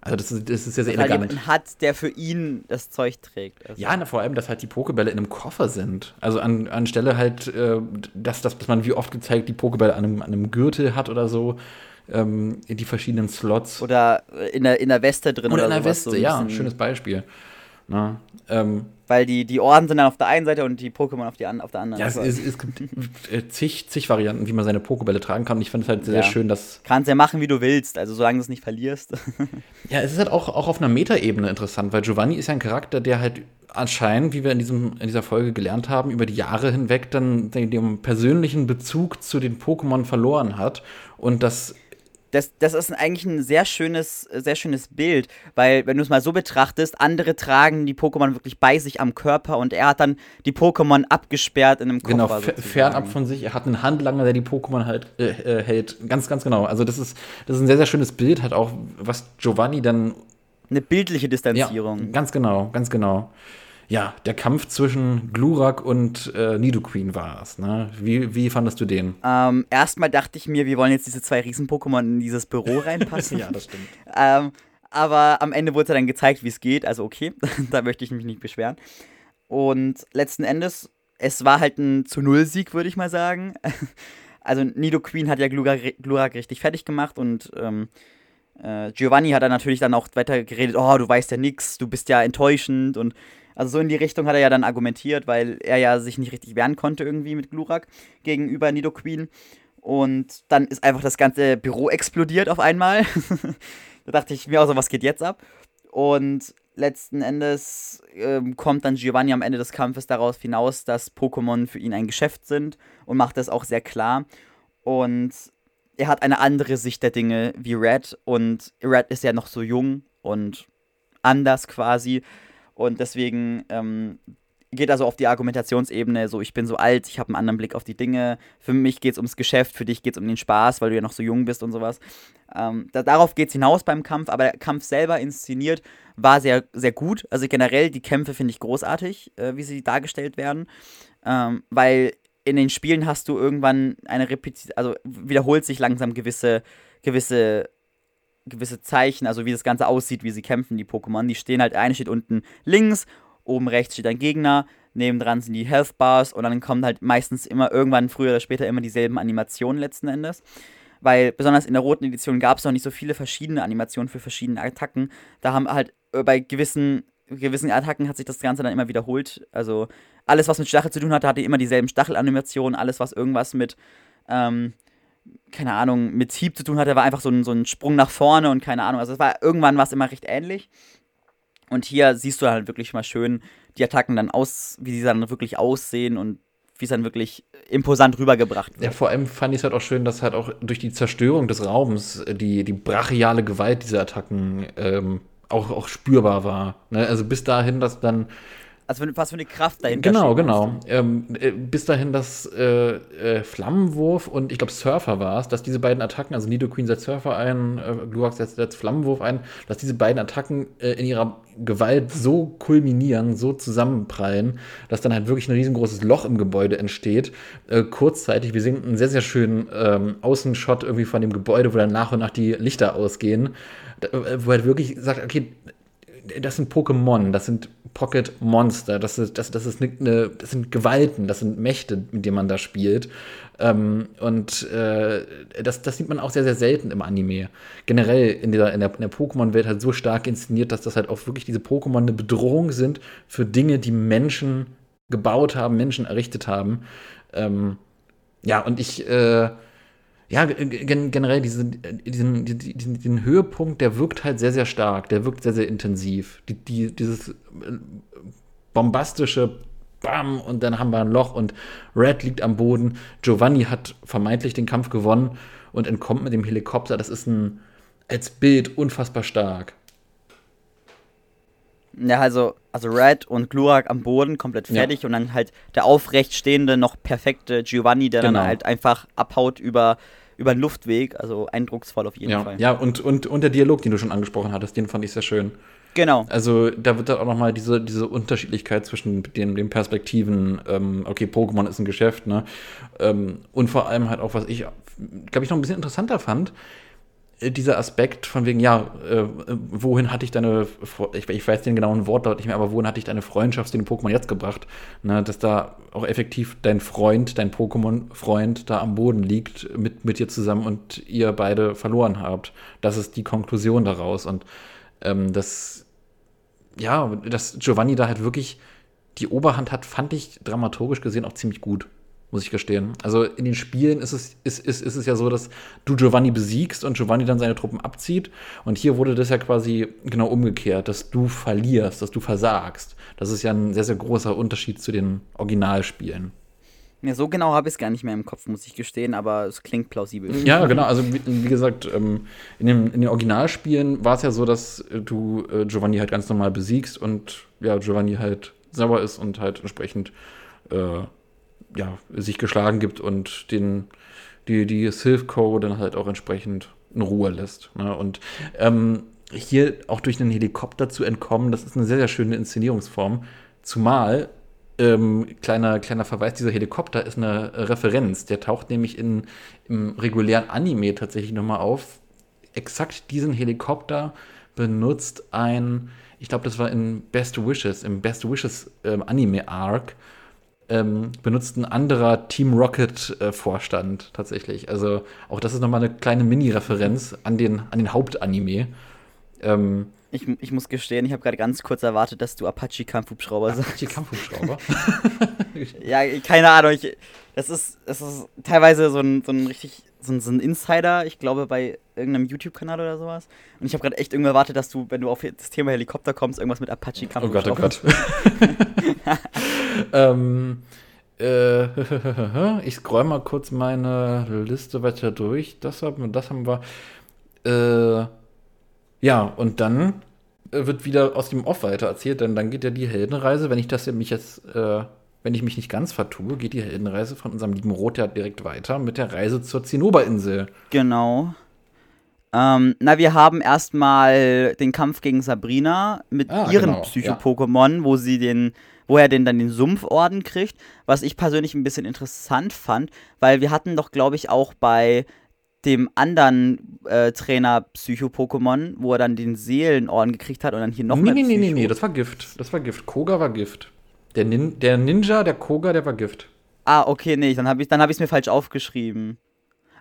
Also das ist, das ist sehr, sehr Dass er elegant. jemanden hat, der für ihn das Zeug trägt. Also Ja, na, vor allem, dass halt die Pokebälle in einem Koffer sind. Also an, anstelle halt, äh, dass, dass, man wie oft gezeigt die Pokebälle an einem, an einem Gürtel hat oder so, ähm, in die verschiedenen Slots. Oder in der, in der Weste drin Oder oder, in der so Weste, ein ja, schönes Beispiel. Na, ähm, Weil die, die Orden sind dann auf der einen Seite und die Pokémon auf, die an, auf der anderen. ja, es, Also, es, es gibt äh, zig, zig Varianten, wie man seine Pokebälle tragen kann. Und ich finde es halt sehr, Ja. sehr schön, dass Kannst ja machen, wie du willst, also solange du es nicht verlierst. Ja, es ist halt auch, auch auf einer Metaebene interessant, weil Giovanni ist ja ein Charakter, der halt anscheinend, wie wir in, diesem, in dieser Folge gelernt haben, über die Jahre hinweg dann den, den persönlichen Bezug zu den Pokémon verloren hat. Und das, Das, das ist eigentlich ein sehr schönes, sehr schönes Bild, weil, wenn du es mal so betrachtest, andere tragen die Pokémon wirklich bei sich am Körper und er hat dann die Pokémon abgesperrt in einem Koffer. genau, sozusagen. fernab von sich, er hat einen Handlanger, der die Pokémon halt äh, äh, hält. Ganz, ganz genau. Also das ist, das ist ein sehr, sehr schönes Bild, halt auch, was Giovanni dann Eine bildliche Distanzierung. Ja, ganz genau, ganz genau. Ja, der Kampf zwischen Glurak und äh, Nidoqueen war es. Ne? Wie, wie fandest du den? Ähm, erstmal dachte ich mir, wir wollen jetzt diese zwei Riesen-Pokémon in dieses Büro reinpassen. das stimmt. ähm, aber am Ende wurde dann gezeigt, wie es geht, also okay, da möchte ich mich nicht beschweren. Und letzten Endes, es war halt ein zu Null Sieg, würde ich mal sagen. Also Nido Queen hat ja Glurak, Glurak richtig fertig gemacht und ähm, äh, Giovanni hat dann natürlich dann auch weiter geredet, oh, du weißt ja nix, du bist ja enttäuschend und also so in die Richtung hat er ja dann argumentiert, weil er ja sich nicht richtig wehren konnte irgendwie mit Glurak gegenüber Nido Queen. Und dann ist einfach das ganze Büro explodiert auf einmal. da dachte ich mir auch so, was geht jetzt ab? Und letzten Endes ähm, kommt dann Giovanni am Ende des Kampfes darauf hinaus, dass Pokémon für ihn ein Geschäft sind und macht das auch sehr klar. Und er hat eine andere Sicht der Dinge wie Red und Red ist ja noch so jung und anders quasi. Und deswegen ähm, geht also auf die Argumentationsebene, so ich bin so alt, ich habe einen anderen Blick auf die Dinge. Für mich geht es ums Geschäft, für dich geht es um den Spaß, weil du ja noch so jung bist und sowas. Ähm, da, darauf geht es hinaus beim Kampf, aber der Kampf selber inszeniert war sehr, sehr gut. Also generell die Kämpfe finde ich großartig, äh, wie sie dargestellt werden, ähm, weil in den Spielen hast du irgendwann eine Repetition, also wiederholt sich langsam gewisse, gewisse, gewisse Zeichen, also wie das Ganze aussieht, wie sie kämpfen, die Pokémon. Die stehen halt, eine steht unten links, oben rechts steht ein Gegner, nebendran sind die Health Bars und dann kommen halt meistens immer irgendwann früher oder später immer dieselben Animationen letzten Endes. Weil besonders in der roten Edition gab es noch nicht so viele verschiedene Animationen für verschiedene Attacken. Da haben halt äh, bei gewissen, gewissen Attacken hat sich das Ganze dann immer wiederholt. Also alles, was mit Stachel zu tun hatte, hatte immer dieselben Stachelanimationen. Alles, was irgendwas mit, ähm, keine Ahnung, mit Hieb zu tun hatte, war einfach so ein, so ein Sprung nach vorne und keine Ahnung. Also es war irgendwann war es immer recht ähnlich. Und hier siehst du halt wirklich mal schön die Attacken dann aus, wie sie dann wirklich aussehen und wie es dann wirklich imposant rübergebracht wird. Ja, vor allem fand ich es halt auch schön, dass halt auch durch die Zerstörung des Raums die, die brachiale Gewalt dieser Attacken ähm, auch, auch spürbar war. Ne? Also bis dahin, dass dann also was für eine Kraft dahinter Genau, genau. Ähm, äh, bis dahin, dass äh, äh, Flammenwurf und ich glaube Surfer war es, dass diese beiden Attacken, also Nidoqueen setzt Surfer ein, äh, Gluax setzt, setzt Flammenwurf ein, dass diese beiden Attacken äh, in ihrer Gewalt so kulminieren, so zusammenprallen, dass dann halt wirklich ein riesengroßes Loch im Gebäude entsteht. Äh, kurzzeitig, wir sehen einen sehr, sehr schönen ähm, Außenshot irgendwie von dem Gebäude, wo dann nach und nach die Lichter ausgehen, äh, wo halt wirklich sagt, okay, das sind Pokémon, das sind Pocket Monster, das, ist, das, das, ist eine, das sind Gewalten, das sind Mächte, mit denen man da spielt. Ähm, und äh, das, das sieht man auch sehr, sehr selten im Anime. Generell in der, in der, in der Pokémon-Welt halt so stark inszeniert, dass das halt auch wirklich diese Pokémon eine Bedrohung sind für Dinge, die Menschen gebaut haben, Menschen errichtet haben. Ähm, ja, und ich, äh, ja, gen generell diesen, diesen, diesen, diesen, Höhepunkt, der wirkt halt sehr, sehr stark, der wirkt sehr, sehr intensiv. Die, die, dieses äh, bombastische Bam und dann haben wir ein Loch und Red liegt am Boden. Giovanni hat vermeintlich den Kampf gewonnen und entkommt mit dem Helikopter. Das ist ein als Bild unfassbar stark. Ja, also, also Red und Glurak am Boden komplett fertig ja. und dann halt der aufrechtstehende, noch perfekte Giovanni, der genau. dann halt einfach abhaut über, über den Luftweg. Also eindrucksvoll auf jeden ja. Fall. Ja, und, und, und der Dialog, den du schon angesprochen hattest, den fand ich sehr schön. Genau. Also da wird dann auch nochmal diese, diese Unterschiedlichkeit zwischen den, den Perspektiven, ähm, okay, Pokémon ist ein Geschäft, ne? Ähm, und vor allem halt auch, was ich, glaube ich, noch ein bisschen interessanter fand, dieser Aspekt von wegen, ja, äh, wohin hatte ich deine, ich, ich, weiß den genauen Wortlaut nicht mehr, aber wohin hatte ich deine Freundschaft zu den Pokémon jetzt gebracht? Ne, dass da auch effektiv dein Freund, dein Pokémon-Freund da am Boden liegt mit, mit dir zusammen und ihr beide verloren habt. Das ist die Konklusion daraus. Und ähm, das, ja, dass Giovanni da halt wirklich die Oberhand hat, fand ich dramaturgisch gesehen auch ziemlich gut muss ich gestehen. Also in den Spielen ist es, ist, ist, ist es ja so, dass du Giovanni besiegst und Giovanni dann seine Truppen abzieht. Und hier wurde das ja quasi genau umgekehrt, dass du verlierst, dass du versagst. Das ist ja ein sehr, sehr großer Unterschied zu den Originalspielen. Ja, so genau habe ich es gar nicht mehr im Kopf, muss ich gestehen, aber es klingt plausibel. Ja, genau. Also, wie, wie gesagt, ähm, in, den, in den Originalspielen war es ja so, dass du äh, Giovanni halt ganz normal besiegst und ja, Giovanni halt sauer ist und halt entsprechend äh, ja, sich geschlagen gibt und den, die, die Silphco dann halt auch entsprechend in Ruhe lässt. Ne? Und ähm, hier auch durch einen Helikopter zu entkommen, das ist eine sehr, sehr schöne Inszenierungsform. Zumal, ähm, kleiner, kleiner Verweis, dieser Helikopter ist eine Referenz. Der taucht nämlich in, im regulären Anime tatsächlich nochmal auf. Exakt diesen Helikopter benutzt ein, ich glaube, das war in Best Wishes, im Best Wishes ähm, Anime Arc, ähm, benutzt ein anderer Team Rocket-Vorstand äh, tatsächlich. Also auch das ist nochmal eine kleine Mini-Referenz an den, an den Hauptanime. Ähm, ich, ich muss gestehen, ich habe gerade ganz kurz erwartet, dass du Apache Kampfhubschrauber sagst. Apache Kampfhubschrauber? ja, keine Ahnung. Ich, das, ist, das ist teilweise so ein, so ein richtig so ein, so ein Insider, ich glaube bei irgendeinem YouTube-Kanal oder sowas. Und ich habe gerade echt irgendwie erwartet, dass du, wenn du auf das Thema Helikopter kommst, irgendwas mit Apache Kampfhubschrauber. Oh Gott, oh Gott. ähm, äh, ich scroll mal kurz meine Liste weiter durch. Das haben, das haben wir. Äh, ja, und dann wird wieder aus dem Off weiter erzählt, denn dann geht ja die Heldenreise, wenn ich das mich jetzt, äh, wenn ich mich nicht ganz vertue, geht die Heldenreise von unserem lieben Rot ja direkt weiter mit der Reise zur Zinnoberinsel. Genau. Ähm, na, wir haben erstmal den Kampf gegen Sabrina mit Ah, ihren genau, Psycho-Pokémon, wo sie den, wo er den dann den Sumpforden kriegt, was ich persönlich ein bisschen interessant fand, weil wir hatten doch, glaube ich, auch bei dem anderen äh, Trainer Psycho-Pokémon, wo er dann den Seelenorden gekriegt hat und dann hier noch nee, nee, nee, nee, nee, das war Gift. Das war Gift. Koga war Gift. Der, Nin der Ninja, der Koga, der war Gift. Ah, okay, nee, dann habe ich dann habe ich es mir falsch aufgeschrieben.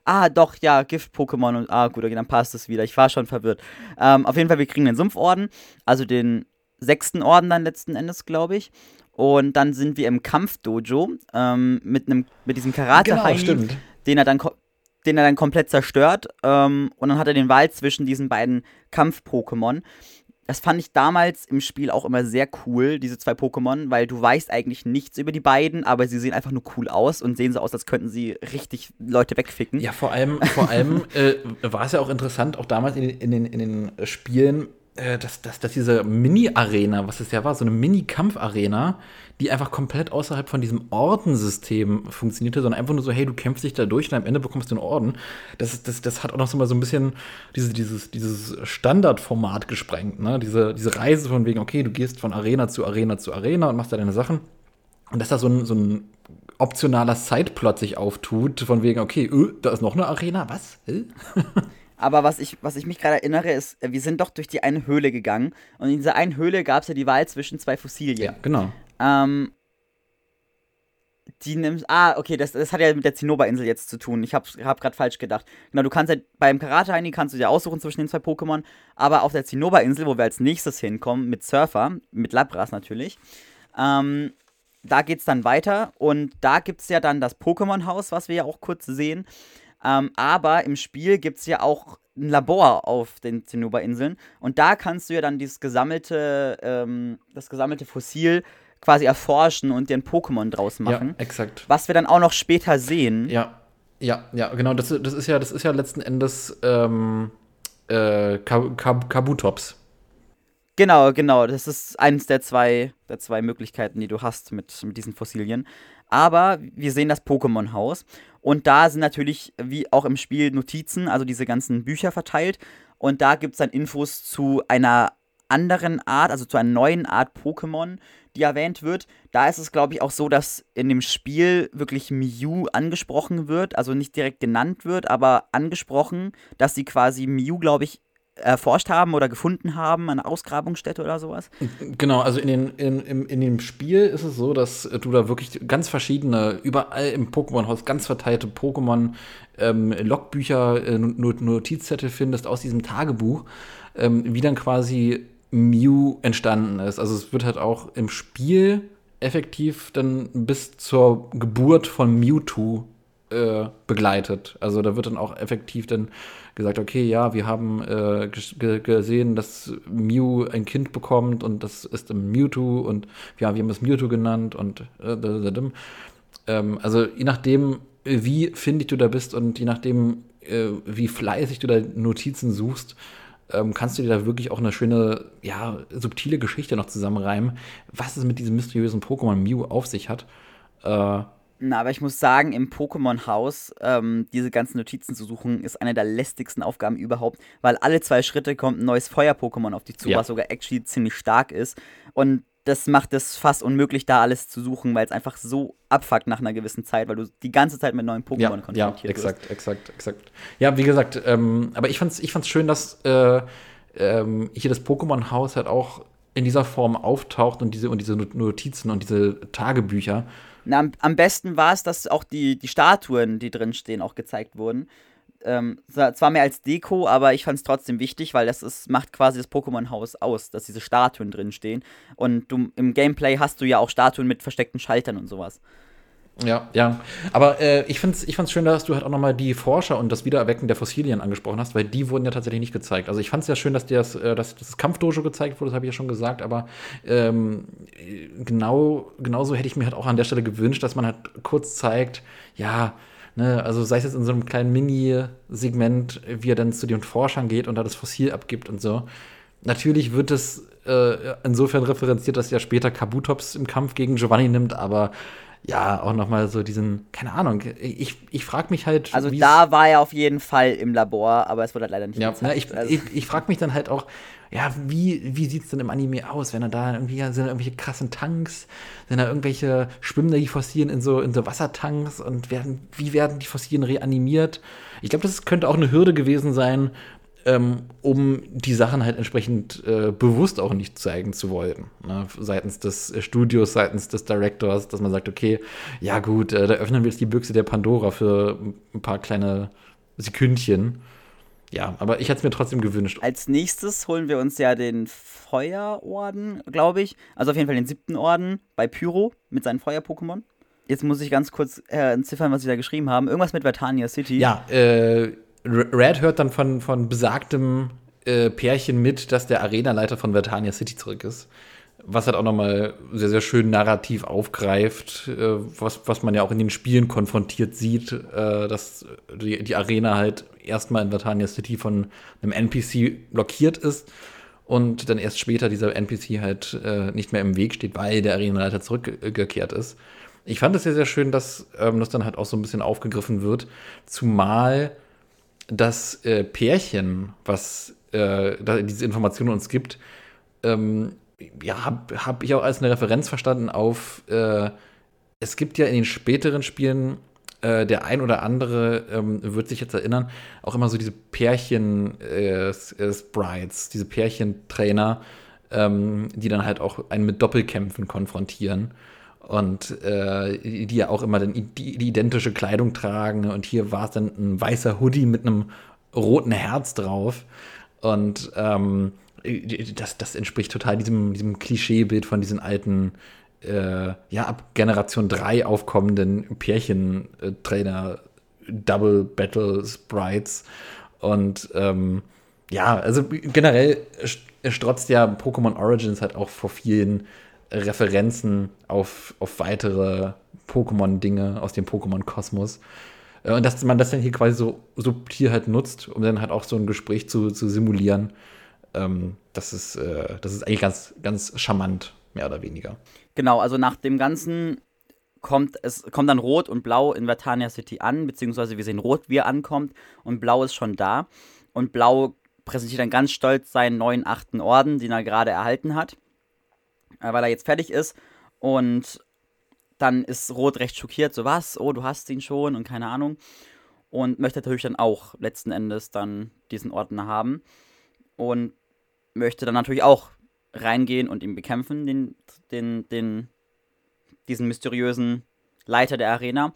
Ah, doch, ja, Gift-Pokémon und ah, gut, okay, dann passt es wieder. Ich war schon verwirrt. Ähm, auf jeden Fall, wir kriegen den Sumpforden, also den sechsten Orden dann letzten Endes, glaube ich. Und dann sind wir im Kampfdojo ähm, mit einem mit diesem karate Genau, stimmt. den er dann den er dann komplett zerstört. Ähm, und dann hat er den Wald zwischen diesen beiden Kampf-Pokémon. Das fand ich damals im Spiel auch immer sehr cool, diese zwei Pokémon, weil du weißt eigentlich nichts über die beiden, aber sie sehen einfach nur cool aus und sehen so aus, als könnten sie richtig Leute wegficken. Ja, vor allem, vor allem äh, war es ja auch interessant, auch damals in den, in den, in den Spielen, äh, dass, dass, dass diese Mini-Arena, was es ja war, so eine Mini-Kampf-Arena, die einfach komplett außerhalb von diesem Ordensystem funktionierte, sondern einfach nur so, hey, du kämpfst dich da durch und am Ende bekommst du einen Orden. Das, das, das hat auch noch so mal so ein bisschen diese, dieses, dieses Standardformat gesprengt, ne? Diese, diese Reise von wegen, okay, du gehst von Arena zu Arena zu Arena und machst da deine Sachen. Und dass da so ein, so ein optionaler Sideplot sich auftut, von wegen, okay, öh, da ist noch eine Arena, was? Aber was ich, was ich mich gerade erinnere, ist, äh, wir sind doch durch die eine Höhle gegangen und in dieser einen Höhle gab es ja die Wahl zwischen zwei Fossilien. Ja, genau. Ähm, die nimmst. Ah, okay, das, das hat ja mit der Zinnober-Insel jetzt zu tun. Ich hab, hab gerade falsch gedacht. Genau, du kannst ja beim karate heini kannst du dir aussuchen zwischen den zwei Pokémon, aber auf der Zinnober-Insel, wo wir als nächstes hinkommen, mit Surfer, mit Labras natürlich, ähm, da geht's dann weiter und da gibt's ja dann das Pokémon-Haus, was wir ja auch kurz sehen. Ähm, aber im Spiel gibt's ja auch ein Labor auf den Zinnober-Inseln und da kannst du ja dann dieses gesammelte, ähm, das gesammelte Fossil quasi erforschen und dir ein Pokémon draus machen. Ja, exakt. Was wir dann auch noch später sehen. Ja, ja, ja, genau. Das, das ist ja, das ist ja letzten Endes ähm, äh, Kab Kab Kabutops. Genau, genau. Das ist eines der zwei, der zwei Möglichkeiten, die du hast mit, mit diesen Fossilien. Aber wir sehen das Pokémon-Haus. Und da sind natürlich, wie auch im Spiel, Notizen, also diese ganzen Bücher verteilt. Und da gibt es dann Infos zu einer anderen Art, also zu einer neuen Art Pokémon, die erwähnt wird. Da ist es, glaube ich, auch so, dass in dem Spiel wirklich Mew angesprochen wird, also nicht direkt genannt wird, aber angesprochen, dass sie quasi Mew, glaube ich, erforscht haben oder gefunden haben, eine Ausgrabungsstätte oder sowas. Genau, also in, den, in, in, in dem Spiel ist es so, dass du da wirklich ganz verschiedene, überall im Pokémon-Haus ganz verteilte Pokémon, ähm, Logbücher, äh, Not- Notizzettel findest aus diesem Tagebuch, ähm, wie dann quasi Mew entstanden ist. Also es wird halt auch im Spiel effektiv dann bis zur Geburt von Mewtwo äh, begleitet. Also da wird dann auch effektiv dann gesagt, okay, ja, wir haben äh, ges- ge gesehen, dass Mew ein Kind bekommt und das ist ein Mewtwo und ja, wir haben es Mewtwo genannt und äh, ähm, also je nachdem, wie findig du da bist und je nachdem, äh, wie fleißig du da Notizen suchst, ähm, kannst du dir da wirklich auch eine schöne, ja, subtile Geschichte noch zusammenreimen, was es mit diesem mysteriösen Pokémon Mew auf sich hat. Äh, Na, aber ich muss sagen, im Pokémon-Haus ähm, diese ganzen Notizen zu suchen, ist eine der lästigsten Aufgaben überhaupt, weil alle zwei Schritte kommt ein neues Feuer-Pokémon auf dich zu, Ja. was sogar actually ziemlich stark ist. Und das macht es fast unmöglich, da alles zu suchen, weil es einfach so abfuckt nach einer gewissen Zeit, weil du die ganze Zeit mit neuen Pokémon ja, konfrontiert ja, wirst. exakt, exakt, exakt. Ja, wie gesagt, ähm, aber ich fand's, ich fand's schön, dass äh, ähm, hier das Pokémon-Haus halt auch in dieser Form auftaucht und diese, und diese Notizen und diese Tagebücher. Na, am, am besten war es, dass auch die, die Statuen, die drin stehen, auch gezeigt wurden. Ähm, zwar mehr als Deko, aber ich fand es trotzdem wichtig, weil das ist, macht quasi das Pokémon-Haus aus, dass diese Statuen drin stehen. Und du, im Gameplay hast du ja auch Statuen mit versteckten Schaltern und sowas. Ja, ja. Aber äh, ich find's, ich fand's schön, dass du halt auch nochmal die Forscher und das Wiedererwecken der Fossilien angesprochen hast, weil die wurden ja tatsächlich nicht gezeigt. Also ich fand's ja schön, dass dir das, äh, das Kampfdojo gezeigt wurde, das habe ich ja schon gesagt, aber ähm, genau, genauso hätte ich mir halt auch an der Stelle gewünscht, dass man halt kurz zeigt, ja, ne, also sei es jetzt in so einem kleinen Mini-Segment, wie er dann zu den Forschern geht und da das Fossil abgibt und so. Natürlich wird es äh, insofern referenziert, dass ja später Kabutops im Kampf gegen Giovanni nimmt, aber ja, auch nochmal so diesen, keine Ahnung, ich, ich frage mich halt. Also da war er auf jeden Fall im Labor, aber es wurde halt leider nicht ja, gezeigt. Na, ich, also. ich, ich frage mich dann halt auch, ja, wie, wie sieht es denn im Anime aus, wenn er da irgendwie, sind da irgendwelche krassen Tanks, sind da irgendwelche, schwimmen da die Fossilien in so, in so Wassertanks und werden, wie werden die Fossilien reanimiert? Ich glaube, das könnte auch eine Hürde gewesen sein, ähm, um die Sachen halt entsprechend äh, bewusst auch nicht zeigen zu wollen. Ne? Seitens des äh, Studios, seitens des Directors, dass man sagt, okay, ja gut, äh, da öffnen wir jetzt die Büchse der Pandora für ein paar kleine Sekündchen. Ja, aber ich hätte es mir trotzdem gewünscht. Als nächstes holen wir uns ja den Feuerorden, glaube ich. Also auf jeden Fall den siebten Orden bei Pyro mit seinen Feuer-Pokémon. Jetzt muss ich ganz kurz äh, entziffern, was sie da geschrieben haben. Irgendwas mit Vertania City. Ja, äh, Red hört dann von, von besagtem äh, Pärchen mit, dass der Arenaleiter von Vertania City zurück ist. Was halt auch nochmal sehr, sehr schön narrativ aufgreift, äh, was, was man ja auch in den Spielen konfrontiert sieht, äh, dass die, die Arena halt erstmal in Vertania City von einem NPC blockiert ist und dann erst später dieser NPC halt äh, nicht mehr im Weg steht, weil der Arenaleiter zurückgekehrt ist. Ich fand es sehr, sehr schön, dass ähm, das dann halt auch so ein bisschen aufgegriffen wird, zumal das äh, Pärchen, was äh, diese Informationen uns gibt, ähm, ja, habe hab ich auch als eine Referenz verstanden auf, äh, es gibt ja in den späteren Spielen, äh, der ein oder andere ähm, wird sich jetzt erinnern, auch immer so diese Pärchen-Sprites, äh, diese Pärchentrainer, ähm, die dann halt auch einen mit Doppelkämpfen konfrontieren und äh, die ja auch immer dann die, die identische Kleidung tragen. Und hier war es dann ein weißer Hoodie mit einem roten Herz drauf. Und ähm, das, das entspricht total diesem, diesem Klischeebild von diesen alten äh, ja ab Generation 3 aufkommenden Pärchentrainer Double Battle Sprites. Und ähm, ja, also generell strotzt ja Pokémon Origins halt auch vor vielen Referenzen auf, auf weitere Pokémon-Dinge aus dem Pokémon-Kosmos. Äh, und dass man das dann hier quasi so subtil halt nutzt, um dann halt auch so ein Gespräch zu, zu simulieren, ähm, das, ist, äh, das ist eigentlich ganz, ganz charmant, mehr oder weniger. Genau, also nach dem Ganzen kommt es kommt dann Rot und Blau in Vertania City an, beziehungsweise wir sehen Rot, wie er ankommt, und Blau ist schon da. Und Blau präsentiert dann ganz stolz seinen neuen achten Orden, den er gerade erhalten hat weil er jetzt fertig ist. Und dann ist Rot recht schockiert, so was, oh, du hast ihn schon und keine Ahnung. Und möchte natürlich dann auch letzten Endes dann diesen Ordner haben. Und möchte dann natürlich auch reingehen und ihn bekämpfen, den, den, den, diesen mysteriösen Leiter der Arena.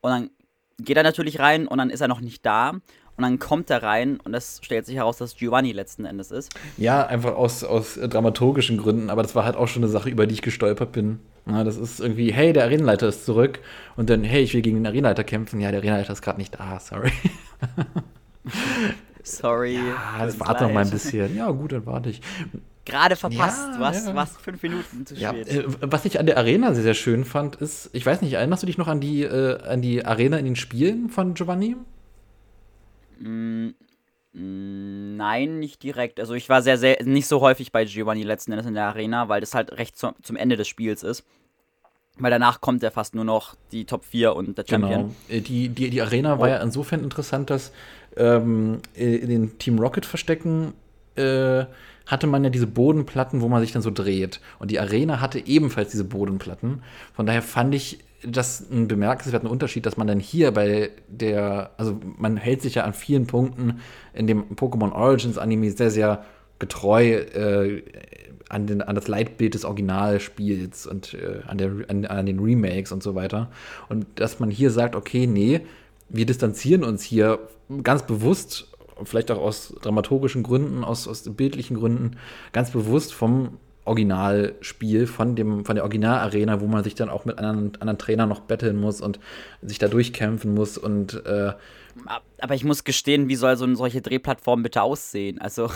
Und dann geht er natürlich rein und dann ist er noch nicht da. Und dann kommt er rein und es stellt sich heraus, dass Giovanni letzten Endes ist. Ja, einfach aus, aus dramaturgischen Gründen, aber das war halt auch schon eine Sache, über die ich gestolpert bin. Ja, das ist irgendwie, hey, der Arenaleiter ist zurück und dann, hey, ich will gegen den Arenaleiter kämpfen. Ja, der Arenaleiter ist gerade nicht da, sorry. sorry. Ja, das warte noch mal ein bisschen. Ja, gut, dann warte ich. Gerade verpasst. Ja, du hast, ja. warst fünf Minuten zu spät. Ja, äh, was ich an der Arena sehr, sehr schön fand, ist, ich weiß nicht, erinnerst du dich noch an die, äh, an die Arena in den Spielen von Giovanni? Mm, nein, nicht direkt. Also ich war sehr, sehr, nicht so häufig bei Giovanni letzten Endes in der Arena, weil das halt recht zu, zum Ende des Spiels ist. Weil danach kommt ja fast nur noch die Top 4 und der Champion. Genau. Die, die, die Arena oh. war ja insofern interessant, dass ähm, in den Team Rocket Verstecken äh, hatte man ja diese Bodenplatten, wo man sich dann so dreht. Und die Arena hatte ebenfalls diese Bodenplatten. Von daher fand ich das ein bemerkenswerten Unterschied, dass man dann hier bei der, also man hält sich ja an vielen Punkten in dem Pokémon Origins Anime sehr, sehr getreu äh, an, den, an das Leitbild des Originalspiels und äh, an, der, an, an den Remakes und so weiter. Und dass man hier sagt, okay, nee, wir distanzieren uns hier ganz bewusst, vielleicht auch aus dramaturgischen Gründen, aus, aus bildlichen Gründen, ganz bewusst vom Originalspiel von, dem, von der Originalarena, wo man sich dann auch mit anderen, anderen Trainern noch betteln muss und sich da durchkämpfen muss und äh aber ich muss gestehen, wie soll so eine solche Drehplattform bitte aussehen? Also,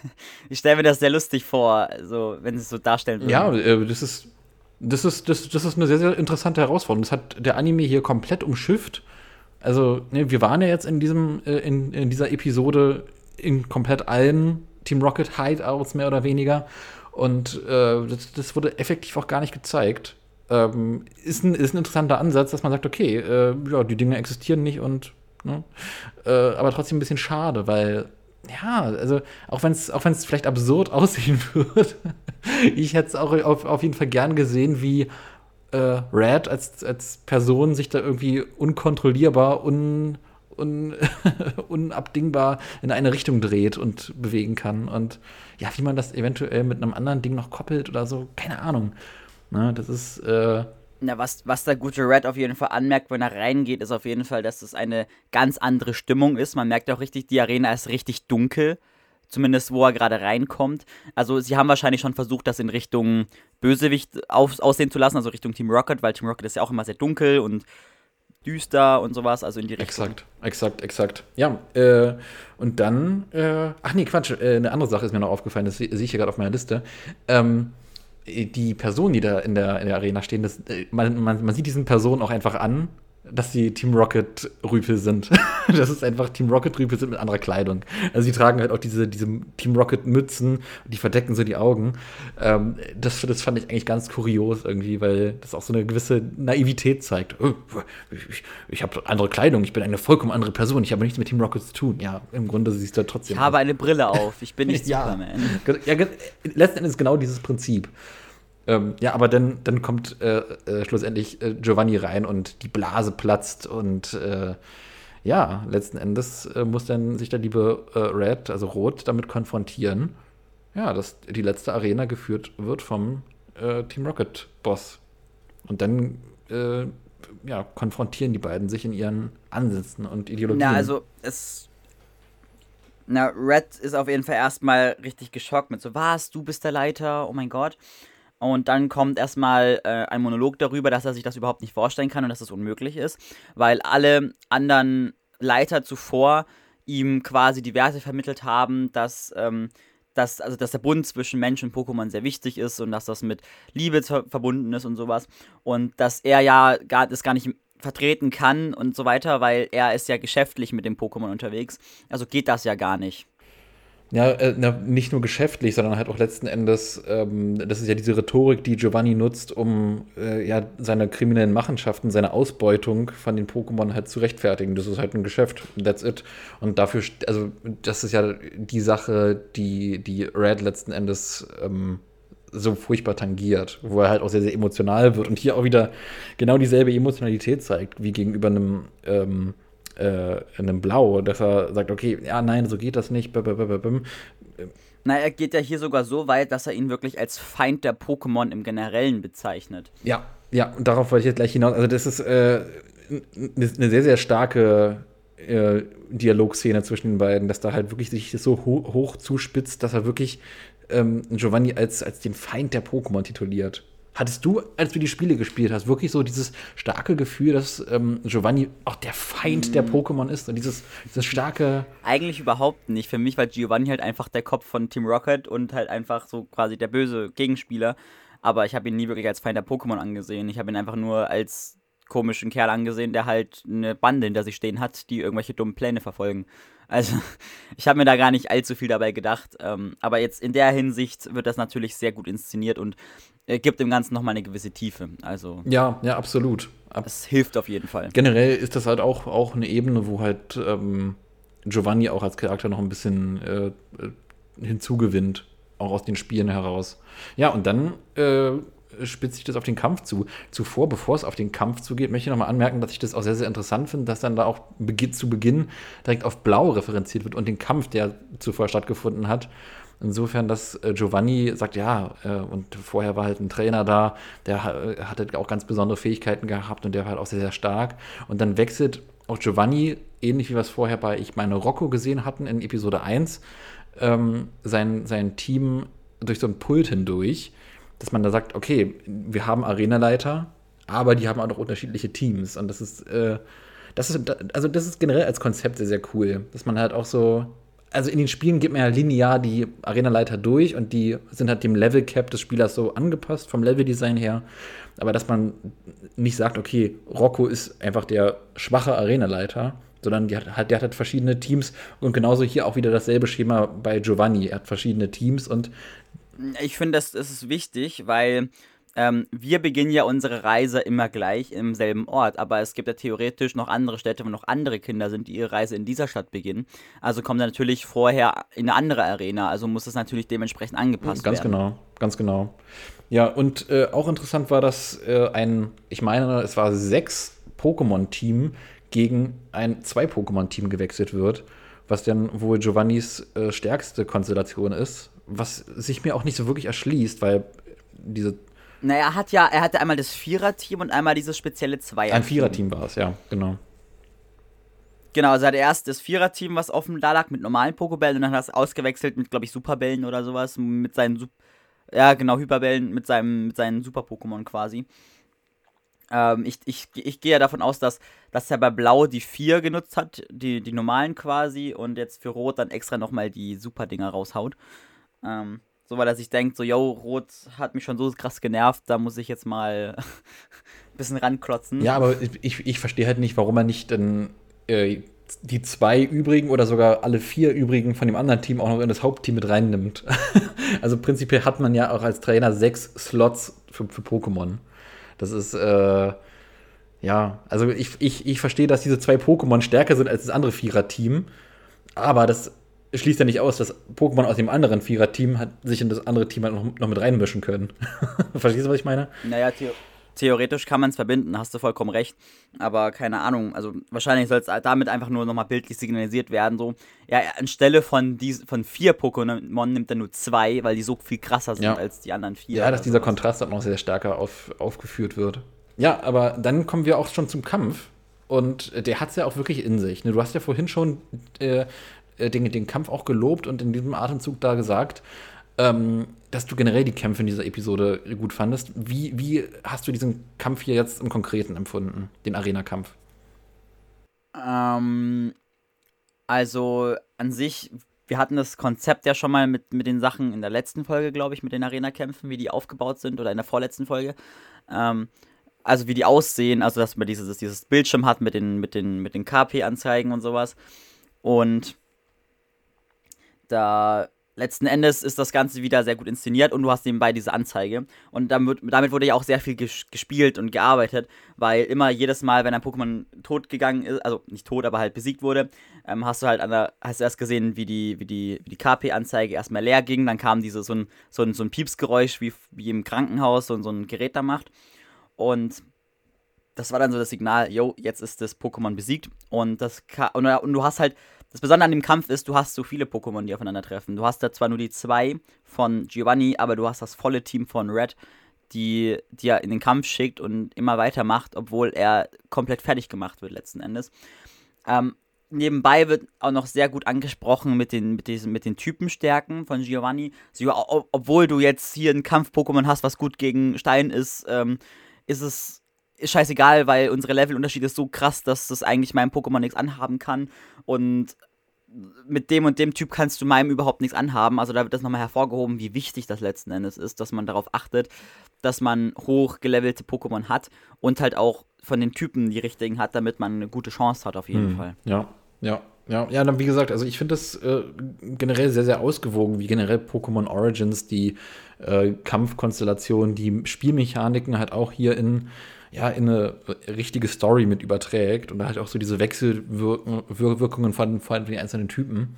ich stelle mir das sehr lustig vor, also, wenn sie es so darstellen würden. Ja, äh, das ist, das, ist, das, das ist eine sehr, sehr interessante Herausforderung. Das hat der Anime hier komplett umschifft. Also, ne, wir waren ja jetzt in, diesem, äh, in, in dieser Episode in komplett allen Team Rocket Hideouts mehr oder weniger. Und äh, das, das, wurde effektiv auch gar nicht gezeigt. ähm, ist, ein, ist ein interessanter Ansatz, dass man sagt, okay, äh, ja, die Dinge existieren nicht und ne? äh, aber trotzdem ein bisschen schade, weil ja, also auch wenn es auch vielleicht absurd aussehen würde, ich hätte es auch auf, auf jeden Fall gern gesehen, wie äh, Red als, als Person sich da irgendwie unkontrollierbar, un, un, unabdingbar in eine Richtung dreht und bewegen kann. Und ja, wie man das eventuell mit einem anderen Ding noch koppelt oder so, keine Ahnung. Ne, das ist. Äh, na, was, was der gute Red auf jeden Fall anmerkt, wenn er reingeht, ist auf jeden Fall, dass es eine ganz andere Stimmung ist. Man merkt auch richtig, die Arena ist richtig dunkel. Zumindest wo er gerade reinkommt. Also sie haben wahrscheinlich schon versucht, das in Richtung Bösewicht auf, aussehen zu lassen, also Richtung Team Rocket, weil Team Rocket ist ja auch immer sehr dunkel und düster und sowas, also in die Richtung. Exakt, exakt, exakt. Ja, äh, und dann, äh, ach nee, Quatsch, äh, eine andere Sache ist mir noch aufgefallen, das sehe ich hier gerade auf meiner Liste. Ähm, die Personen, die da in der, in der Arena stehen, das, äh, man, man, man sieht diesen Personen auch einfach an, dass die Team Rocket Rüpel sind. das ist einfach Team Rocket Rüpel sind mit anderer Kleidung. Also die tragen halt auch diese, diese Team Rocket Mützen, die verdecken so die Augen. Ähm, das, das fand ich eigentlich ganz kurios irgendwie, weil das auch so eine gewisse Naivität zeigt. Oh, ich, ich habe andere Kleidung, ich bin eine vollkommen andere Person, ich habe nichts mit Team Rocket zu tun. Ja, im Grunde siehst du trotzdem. Ich habe eine Brille auf, ich bin nicht Superman. ja, letzten Endes genau dieses Prinzip. Ähm, ja, aber dann, dann kommt äh, äh, schlussendlich äh, Giovanni rein und die Blase platzt und äh, ja, letzten Endes äh, muss dann sich der liebe äh, Red, also Rot, damit konfrontieren, ja, dass die letzte Arena geführt wird vom Team Rocket Boss. Und dann ja, konfrontieren die beiden sich in ihren Ansätzen und Ideologien. Na, also es na, Red ist auf jeden Fall erstmal richtig geschockt mit so, was, du bist der Leiter, oh mein Gott. Und dann kommt erstmal äh, ein Monolog darüber, dass er sich das überhaupt nicht vorstellen kann und dass es das unmöglich ist, weil alle anderen Leiter zuvor ihm quasi die Werte vermittelt haben, dass, ähm, dass, also dass der Bund zwischen Mensch und Pokémon sehr wichtig ist und dass das mit Liebe verbunden ist und sowas. Und dass er ja gar, das gar nicht vertreten kann und so weiter, weil er ist ja geschäftlich mit dem Pokémon unterwegs. Also geht das ja gar nicht. Ja, äh, nicht nur geschäftlich, sondern halt auch letzten Endes, ähm, das ist ja diese Rhetorik, die Giovanni nutzt, um äh, ja seine kriminellen Machenschaften, seine Ausbeutung von den Pokémon halt zu rechtfertigen. Das ist halt ein Geschäft, that's it. Und dafür, also das ist ja die Sache, die, die Red letzten Endes ähm, so furchtbar tangiert, wo er halt auch sehr, sehr emotional wird und hier auch wieder genau dieselbe Emotionalität zeigt, wie gegenüber einem ähm, äh, in einem Blau, dass er sagt, okay, ja, nein, so geht das nicht. Na, er geht ja hier sogar so weit, dass er ihn wirklich als Feind der Pokémon im Generellen bezeichnet. Ja, ja, und darauf wollte ich jetzt gleich hinaus. Also, das ist äh, eine sehr, sehr starke äh, Dialogszene zwischen den beiden, dass da halt wirklich sich das so ho hoch zuspitzt, dass er wirklich ähm, Giovanni als, als den Feind der Pokémon tituliert. Hattest du, als du die Spiele gespielt hast, wirklich so dieses starke Gefühl, dass ähm, Giovanni auch der Feind mm. der Pokémon ist und dieses, dieses starke. Eigentlich überhaupt nicht. Für mich war Giovanni halt einfach der Kopf von Team Rocket und halt einfach so quasi der böse Gegenspieler. Aber ich habe ihn nie wirklich als Feind der Pokémon angesehen. Ich habe ihn einfach nur als komischen Kerl angesehen, der halt eine Bande hinter sich stehen hat, die irgendwelche dummen Pläne verfolgen. Also, ich habe mir da gar nicht allzu viel dabei gedacht. Ähm, aber jetzt in der Hinsicht wird das natürlich sehr gut inszeniert und gibt dem Ganzen nochmal eine gewisse Tiefe. Also. Ja, ja, absolut. Es hilft auf jeden Fall. Generell ist das halt auch, auch eine Ebene, wo halt ähm, Giovanni auch als Charakter noch ein bisschen äh, hinzugewinnt. Auch aus den Spielen heraus. Ja, und dann äh, spitzt sich das auf den Kampf zu. Zuvor, bevor es auf den Kampf zugeht, möchte ich nochmal anmerken, dass ich das auch sehr, sehr interessant finde, dass dann da auch zu Beginn direkt auf Blau referenziert wird und den Kampf, der zuvor stattgefunden hat. Insofern, dass äh, Giovanni sagt, ja, äh, und vorher war halt ein Trainer da, der hatte auch ganz besondere Fähigkeiten gehabt und der war halt auch sehr, sehr stark. Und dann wechselt auch Giovanni, ähnlich wie wir es vorher bei, ich meine, Rocco gesehen hatten in Episode 1, ähm, sein, sein Team durch so ein Pult hindurch dass man da sagt, okay, wir haben Arenaleiter, aber die haben auch noch unterschiedliche Teams. Und das ist, äh, das ist, also das ist generell als Konzept sehr, sehr cool. Dass man halt auch so, also in den Spielen geht man ja linear die Arenaleiter durch und die sind halt dem Level Cap des Spielers so angepasst, vom Leveldesign her. Aber dass man nicht sagt, okay, Rocco ist einfach der schwache Arenaleiter, sondern die hat, der hat halt verschiedene Teams und genauso hier auch wieder dasselbe Schema bei Giovanni. Er hat verschiedene Teams und ich finde, das, das ist wichtig, weil ähm, wir beginnen ja unsere Reise immer gleich im selben Ort, aber es gibt ja theoretisch noch andere Städte, wo noch andere Kinder sind, die ihre Reise in dieser Stadt beginnen. Also kommt er natürlich vorher in eine andere Arena, also muss es natürlich dementsprechend angepasst ganz werden. Ganz genau, ganz genau. Ja, und äh, auch interessant war, dass äh, ein, ich meine, es war sechs Pokémon-Team gegen ein Zwei-Pokémon-Team gewechselt wird, was dann wohl Giovannis äh, stärkste Konstellation ist, was sich mir auch nicht so wirklich erschließt, weil diese naja, er hat ja, er hatte einmal das Vierer-Team und einmal dieses spezielle Zweier. Ein Vierer-Team war es, ja, genau. Genau, also er hatte erst das Vierer-Team, was offen da lag mit normalen Pokebällen und dann hat er es ausgewechselt mit, glaube ich, Superbällen oder sowas. Mit seinen, Sup ja, genau, Hyperbällen mit, seinem, mit seinen Super-Pokémon quasi. Ähm, ich, ich, ich gehe ja davon aus, dass, dass er bei Blau die vier genutzt hat, die, die normalen quasi, und jetzt für Rot dann extra nochmal die Super-Dinger raushaut. Ähm, so, weil er sich denkt, so, yo, Rot hat mich schon so krass genervt, da muss ich jetzt mal ein bisschen ranklotzen. Ja, aber ich, ich verstehe halt nicht, warum er nicht dann äh, die zwei übrigen oder sogar alle vier übrigen von dem anderen Team auch noch in das Hauptteam mit reinnimmt. also prinzipiell hat man ja auch als Trainer sechs Slots für, für Pokémon. Das ist, äh, ja, also ich, ich, ich verstehe, dass diese zwei Pokémon stärker sind als das andere Vierer-Team, aber das schließt ja nicht aus, dass Pokémon aus dem anderen Vierer-Team sich in das andere Team halt noch, noch mit reinmischen können. Verstehst du, was ich meine? Naja, the theoretisch kann man es verbinden, hast du vollkommen recht. Aber keine Ahnung, also wahrscheinlich soll es damit einfach nur nochmal bildlich signalisiert werden. So, ja, anstelle von, dies, von vier Pokémon nimmt er nur zwei, weil die so viel krasser sind ja. als die anderen vier. Ja, dass dieser sowas. Kontrast auch noch sehr stärker auf, aufgeführt wird. Ja, aber dann kommen wir auch schon zum Kampf. Und der hat es ja auch wirklich in sich. Ne? Du hast ja vorhin schon äh, äh, den, den Kampf auch gelobt und in diesem Atemzug da gesagt, ähm, dass du generell die Kämpfe in dieser Episode gut fandest. Wie, wie hast du diesen Kampf hier jetzt im Konkreten empfunden, den Arena-Kampf? Ähm, also an sich, wir hatten das Konzept ja schon mal mit, mit den Sachen in der letzten Folge, glaube ich, mit den Arena-Kämpfen, wie die aufgebaut sind oder in der vorletzten Folge. Ähm, also wie die aussehen, also dass man dieses, dieses Bildschirm hat mit den, mit den, mit den KP-Anzeigen und sowas. Und da letzten Endes ist das Ganze wieder sehr gut inszeniert und du hast nebenbei diese Anzeige. Und damit, damit wurde ja auch sehr viel gespielt und gearbeitet, weil immer jedes Mal, wenn ein Pokémon tot gegangen ist, also nicht tot, aber halt besiegt wurde, ähm, hast du halt an der, hast du erst gesehen, wie die, wie die, wie die KP-Anzeige erstmal leer ging, dann kam diese, so ein, so ein, so ein Piepsgeräusch, wie, wie im Krankenhaus so, so ein Gerät da macht. Und das war dann so das Signal, yo, jetzt ist das Pokémon besiegt. Und das und, und du hast halt das Besondere an dem Kampf ist, du hast so viele Pokémon, die aufeinandertreffen. Du hast da zwar nur die zwei von Giovanni, aber du hast das volle Team von Red, die, die er in den Kampf schickt und immer weitermacht, obwohl er komplett fertig gemacht wird letzten Endes. Ähm, nebenbei wird auch noch sehr gut angesprochen mit den, mit diesen, mit den Typenstärken von Giovanni. So, obwohl du jetzt hier ein Kampf-Pokémon hast, was gut gegen Stein ist, ähm, ist es ist scheißegal, weil unsere Levelunterschied ist so krass, dass das eigentlich meinem Pokémon nichts anhaben kann. Und mit dem und dem Typ kannst du meinem überhaupt nichts anhaben. Also da wird das nochmal hervorgehoben, wie wichtig das letzten Endes ist, dass man darauf achtet, dass man hochgelevelte Pokémon hat und halt auch von den Typen die richtigen hat, damit man eine gute Chance hat auf jeden hm. Fall. Ja, ja. Ja, ja, dann wie gesagt, also ich finde das äh, generell sehr, sehr ausgewogen, wie generell Pokémon Origins die äh, Kampfkonstellation, die Spielmechaniken halt auch hier in ja, in eine richtige Story mit überträgt und halt auch so diese Wechselwirkungen von, von den einzelnen Typen.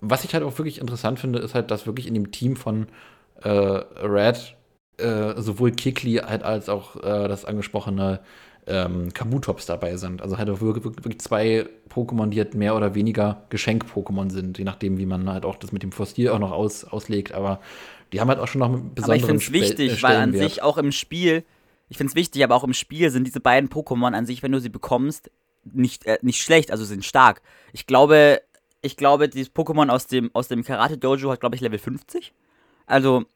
Was ich halt auch wirklich interessant finde, ist halt, dass wirklich in dem Team von äh, Red äh, sowohl Kikli halt als auch äh, das angesprochene ähm, Kabutops dabei sind. Also halt auch wirklich, zwei Pokémon, die halt mehr oder weniger Geschenk-Pokémon sind, je nachdem, wie man halt auch das mit dem Fossil auch noch aus, auslegt. Aber die haben halt auch schon noch einen besonderen Aber ich finde es wichtig, weil an sich auch im Spiel ich finde es wichtig, aber auch im Spiel sind diese beiden Pokémon an sich, wenn du sie bekommst, nicht, äh, nicht schlecht, also sind stark. Ich glaube, ich glaube, dieses Pokémon aus dem, aus dem Karate Dojo hat, glaube ich, Level 50. Also,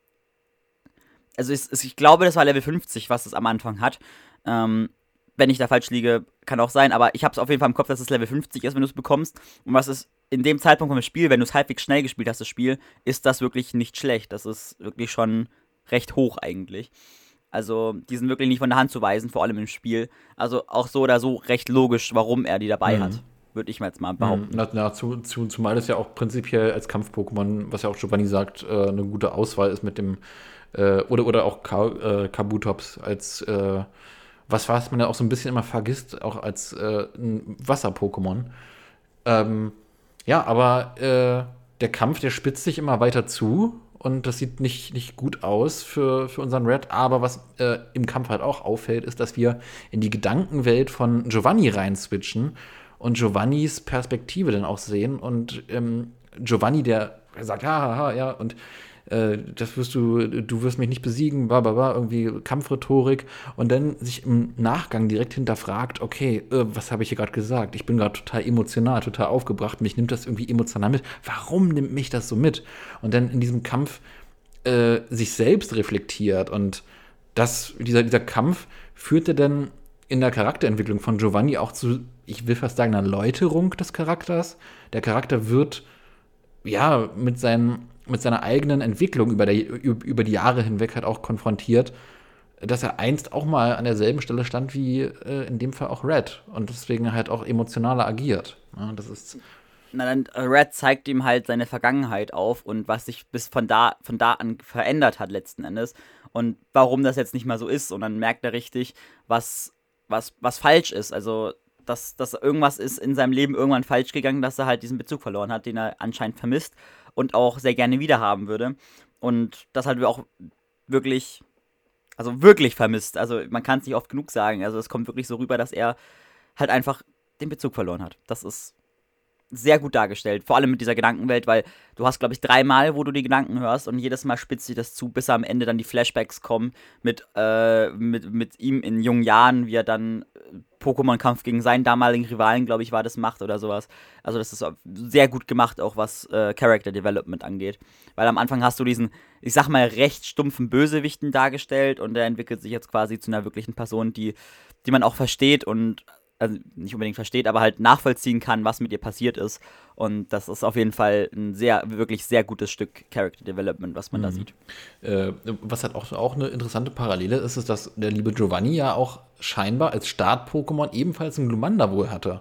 also ich, ich glaube, das war Level 50, was es am Anfang hat. Ähm, wenn ich da falsch liege, kann auch sein, aber ich habe es auf jeden Fall im Kopf, dass es Level 50 ist, wenn du es bekommst. Und was ist in dem Zeitpunkt vom Spiel, wenn du es halbwegs schnell gespielt hast, das Spiel, ist das wirklich nicht schlecht. Das ist wirklich schon recht hoch eigentlich. Also, die sind wirklich nicht von der Hand zu weisen, vor allem im Spiel. Also auch so oder so recht logisch, warum er die dabei mhm. hat, würde ich mal jetzt mal behaupten. Na, na, zu, zu, zumal das ja auch prinzipiell als Kampf-Pokémon, was ja auch Giovanni sagt, äh, eine gute Auswahl ist mit dem, äh, oder, oder auch Ka äh, Kabutops als, äh, was was man ja auch so ein bisschen immer vergisst, auch als äh, ein Wasser-Pokémon. Ähm, ja, aber äh, der Kampf, der spitzt sich immer weiter zu und das sieht nicht, nicht gut aus für, für unseren Red. Aber was äh, im Kampf halt auch auffällt, ist, dass wir in die Gedankenwelt von Giovanni rein switchen und Giovannis Perspektive dann auch sehen. Und ähm, Giovanni, der sagt, ha, ha, ja, und äh, das wirst du, du wirst mich nicht besiegen, bla, bla, bla, irgendwie Kampfrhetorik und dann sich im Nachgang direkt hinterfragt, okay, äh, was habe ich hier gerade gesagt? Ich bin gerade total emotional, total aufgebracht, mich nimmt das irgendwie emotional mit. Warum nimmt mich das so mit? Und dann in diesem Kampf äh, sich selbst reflektiert und das, dieser, dieser Kampf führte dann in der Charakterentwicklung von Giovanni auch zu, ich will fast sagen, einer Läuterung des Charakters. Der Charakter wird ja mit seinen mit seiner eigenen Entwicklung über, der, über die Jahre hinweg halt auch konfrontiert, dass er einst auch mal an derselben Stelle stand wie äh, in dem Fall auch Red und deswegen halt auch emotionaler agiert. Ja, das ist. Na dann, äh, Red zeigt ihm halt seine Vergangenheit auf und was sich bis von da, von da an verändert hat letzten Endes und warum das jetzt nicht mehr so ist und dann merkt er richtig, was, was, was falsch ist. Also dass, dass irgendwas ist in seinem Leben irgendwann falsch gegangen, dass er halt diesen Bezug verloren hat, den er anscheinend vermisst und auch sehr gerne wiederhaben würde. Und das halt auch wirklich, also wirklich vermisst. Also man kann es nicht oft genug sagen. Also es kommt wirklich so rüber, dass er halt einfach den Bezug verloren hat. Das ist sehr gut dargestellt, vor allem mit dieser Gedankenwelt, weil du hast, glaube ich, dreimal, wo du die Gedanken hörst und jedes Mal spitzt sich das zu, bis am Ende dann die Flashbacks kommen mit, äh, mit, mit ihm in jungen Jahren, wie er dann äh, Pokémon-Kampf gegen seinen damaligen Rivalen, glaube ich, war das macht oder sowas. Also das ist sehr gut gemacht, auch was äh, Character Development angeht. Weil am Anfang hast du diesen, ich sag mal, recht stumpfen Bösewichten dargestellt und der entwickelt sich jetzt quasi zu einer wirklichen Person, die, die man auch versteht und also nicht unbedingt versteht, aber halt nachvollziehen kann, was mit ihr passiert ist. Und das ist auf jeden Fall ein sehr, wirklich sehr gutes Stück Character Development, was man mhm. da sieht. Äh, was halt auch, auch eine interessante Parallele ist, ist, dass der liebe Giovanni ja auch scheinbar als Start-Pokémon ebenfalls ein Glumanda wohl hatte,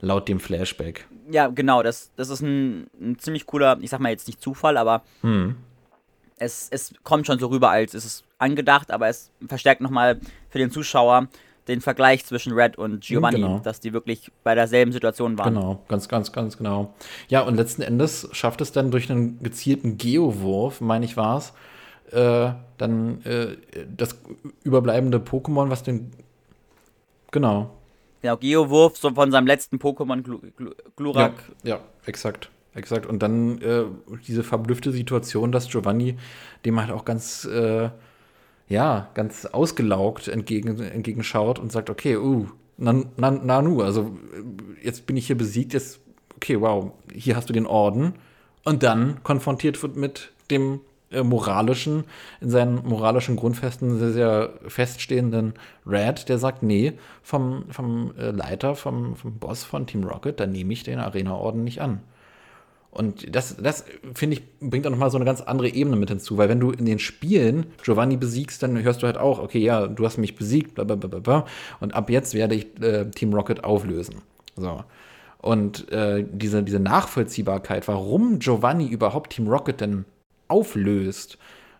laut dem Flashback. Ja, genau, das, das ist ein, ein ziemlich cooler, ich sag mal jetzt nicht Zufall, aber mhm. es, es kommt schon so rüber, als ist es angedacht, aber es verstärkt nochmal für den Zuschauer, den Vergleich zwischen Red und Giovanni, genau. dass die wirklich bei derselben Situation waren. Genau, ganz, ganz, ganz genau. Ja, und letzten Endes schafft es dann durch einen gezielten Geowurf, meine ich war es, äh, dann äh, das überbleibende Pokémon, was den. Genau. Genau, Geowurf so von seinem letzten Pokémon Gl Gl Glurak. Ja, ja, exakt. Exakt. Und dann äh, diese verblüffte Situation, dass Giovanni dem halt auch ganz äh, ja, ganz ausgelaugt entgegen, entgegenschaut und sagt, okay, uh, Nanu, na, also jetzt bin ich hier besiegt, jetzt, okay, wow, hier hast du den Orden. Und dann konfrontiert wird mit dem äh, moralischen, in seinen moralischen Grundfesten sehr, sehr feststehenden Red, der sagt, nee, vom, vom äh, Leiter, vom, vom Boss von Team Rocket, da nehme ich den Arena-Orden nicht an. Und das, das finde ich, bringt auch nochmal so eine ganz andere Ebene mit hinzu, weil wenn du in den Spielen Giovanni besiegst, dann hörst du halt auch, okay, ja, du hast mich besiegt, bla bla bla bla, und ab jetzt werde ich äh, Team Rocket auflösen. So. Und äh, diese, diese Nachvollziehbarkeit, warum Giovanni überhaupt Team Rocket denn auflöst,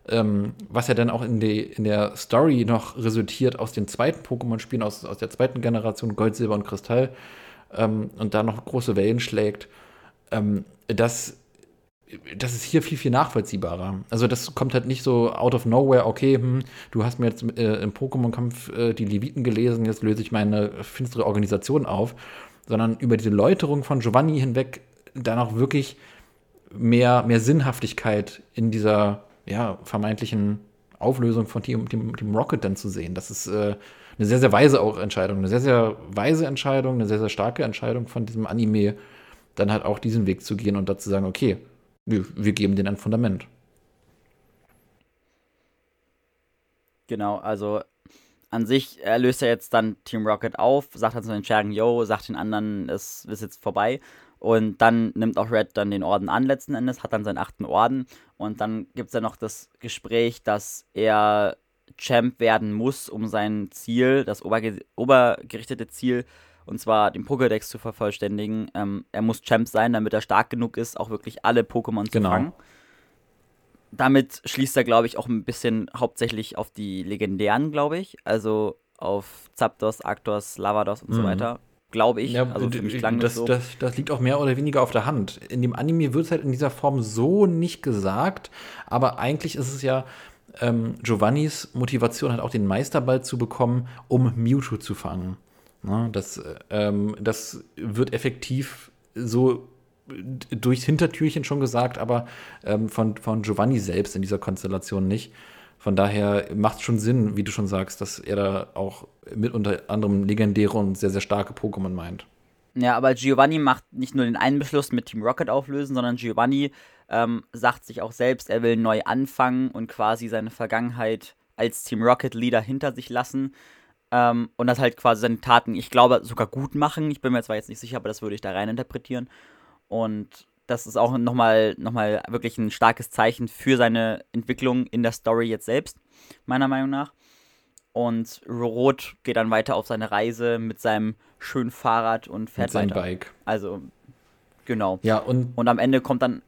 ähm, was ja dann auch in, die, in der Story noch resultiert aus den zweiten Pokémon-Spielen, aus, aus der zweiten Generation Gold, Silber und Kristall, ähm, und da noch große Wellen schlägt, ähm, das, das ist hier viel, viel nachvollziehbarer. Also das kommt halt nicht so out of nowhere, okay, hm, du hast mir jetzt äh, im Pokémon-Kampf äh, die Leviten gelesen, jetzt löse ich meine finstere Organisation auf, sondern über diese Läuterung von Giovanni hinweg dann auch wirklich mehr, mehr Sinnhaftigkeit in dieser ja, vermeintlichen Auflösung von Team, Team, Team Rocket dann zu sehen. Das ist äh, eine sehr, sehr weise auch Entscheidung, eine sehr, sehr weise Entscheidung, eine sehr, sehr starke Entscheidung von diesem Anime dann halt auch diesen Weg zu gehen und dazu sagen, okay, wir, wir geben denen ein Fundament. Genau, also an sich löst er jetzt dann Team Rocket auf, sagt dann zu den Schergen, yo, sagt den anderen, es ist jetzt vorbei. Und dann nimmt auch Red dann den Orden an letzten Endes, hat dann seinen achten Orden. Und dann gibt es ja noch das Gespräch, dass er Champ werden muss, um sein Ziel, das oberge obergerichtete Ziel, und zwar den Pokédex zu vervollständigen. Ähm, er muss Champ sein, damit er stark genug ist, auch wirklich alle Pokémon zu Genau. fangen. Damit schließt er, glaube ich, auch ein bisschen hauptsächlich auf die legendären, glaube ich. Also auf Zapdos, Arctos, Lavados und so Mhm. weiter. Glaube ich. Ja, also für mich klang das, das so. das, das liegt auch mehr oder weniger auf der Hand. In dem Anime wird es halt in dieser Form so nicht gesagt, aber eigentlich ist es ja ähm, Giovannis Motivation, halt auch den Meisterball zu bekommen, um Mewtwo zu fangen. Na, das, äh, ähm, das wird effektiv so durchs Hintertürchen schon gesagt, aber ähm, von, von Giovanni selbst in dieser Konstellation nicht. Von daher macht es schon Sinn, wie du schon sagst, dass er da auch mit unter anderem legendäre und sehr, sehr starke Pokémon meint. Ja, aber Giovanni macht nicht nur den einen Beschluss mit Team Rocket auflösen, sondern Giovanni ähm, sagt sich auch selbst, er will neu anfangen und quasi seine Vergangenheit als Team Rocket Leader hinter sich lassen. Ähm, und das halt quasi seine Taten, ich glaube, sogar gut machen. Ich bin mir zwar jetzt nicht sicher, aber das würde ich da rein interpretieren. Und das ist auch nochmal noch mal wirklich ein starkes Zeichen für seine Entwicklung in der Story jetzt selbst, meiner Meinung nach. Und Rot geht dann weiter auf seine Reise mit seinem schönen Fahrrad und fährt mit seinem weiter. Bike. Also, genau. Ja, und Und am Ende kommt dann,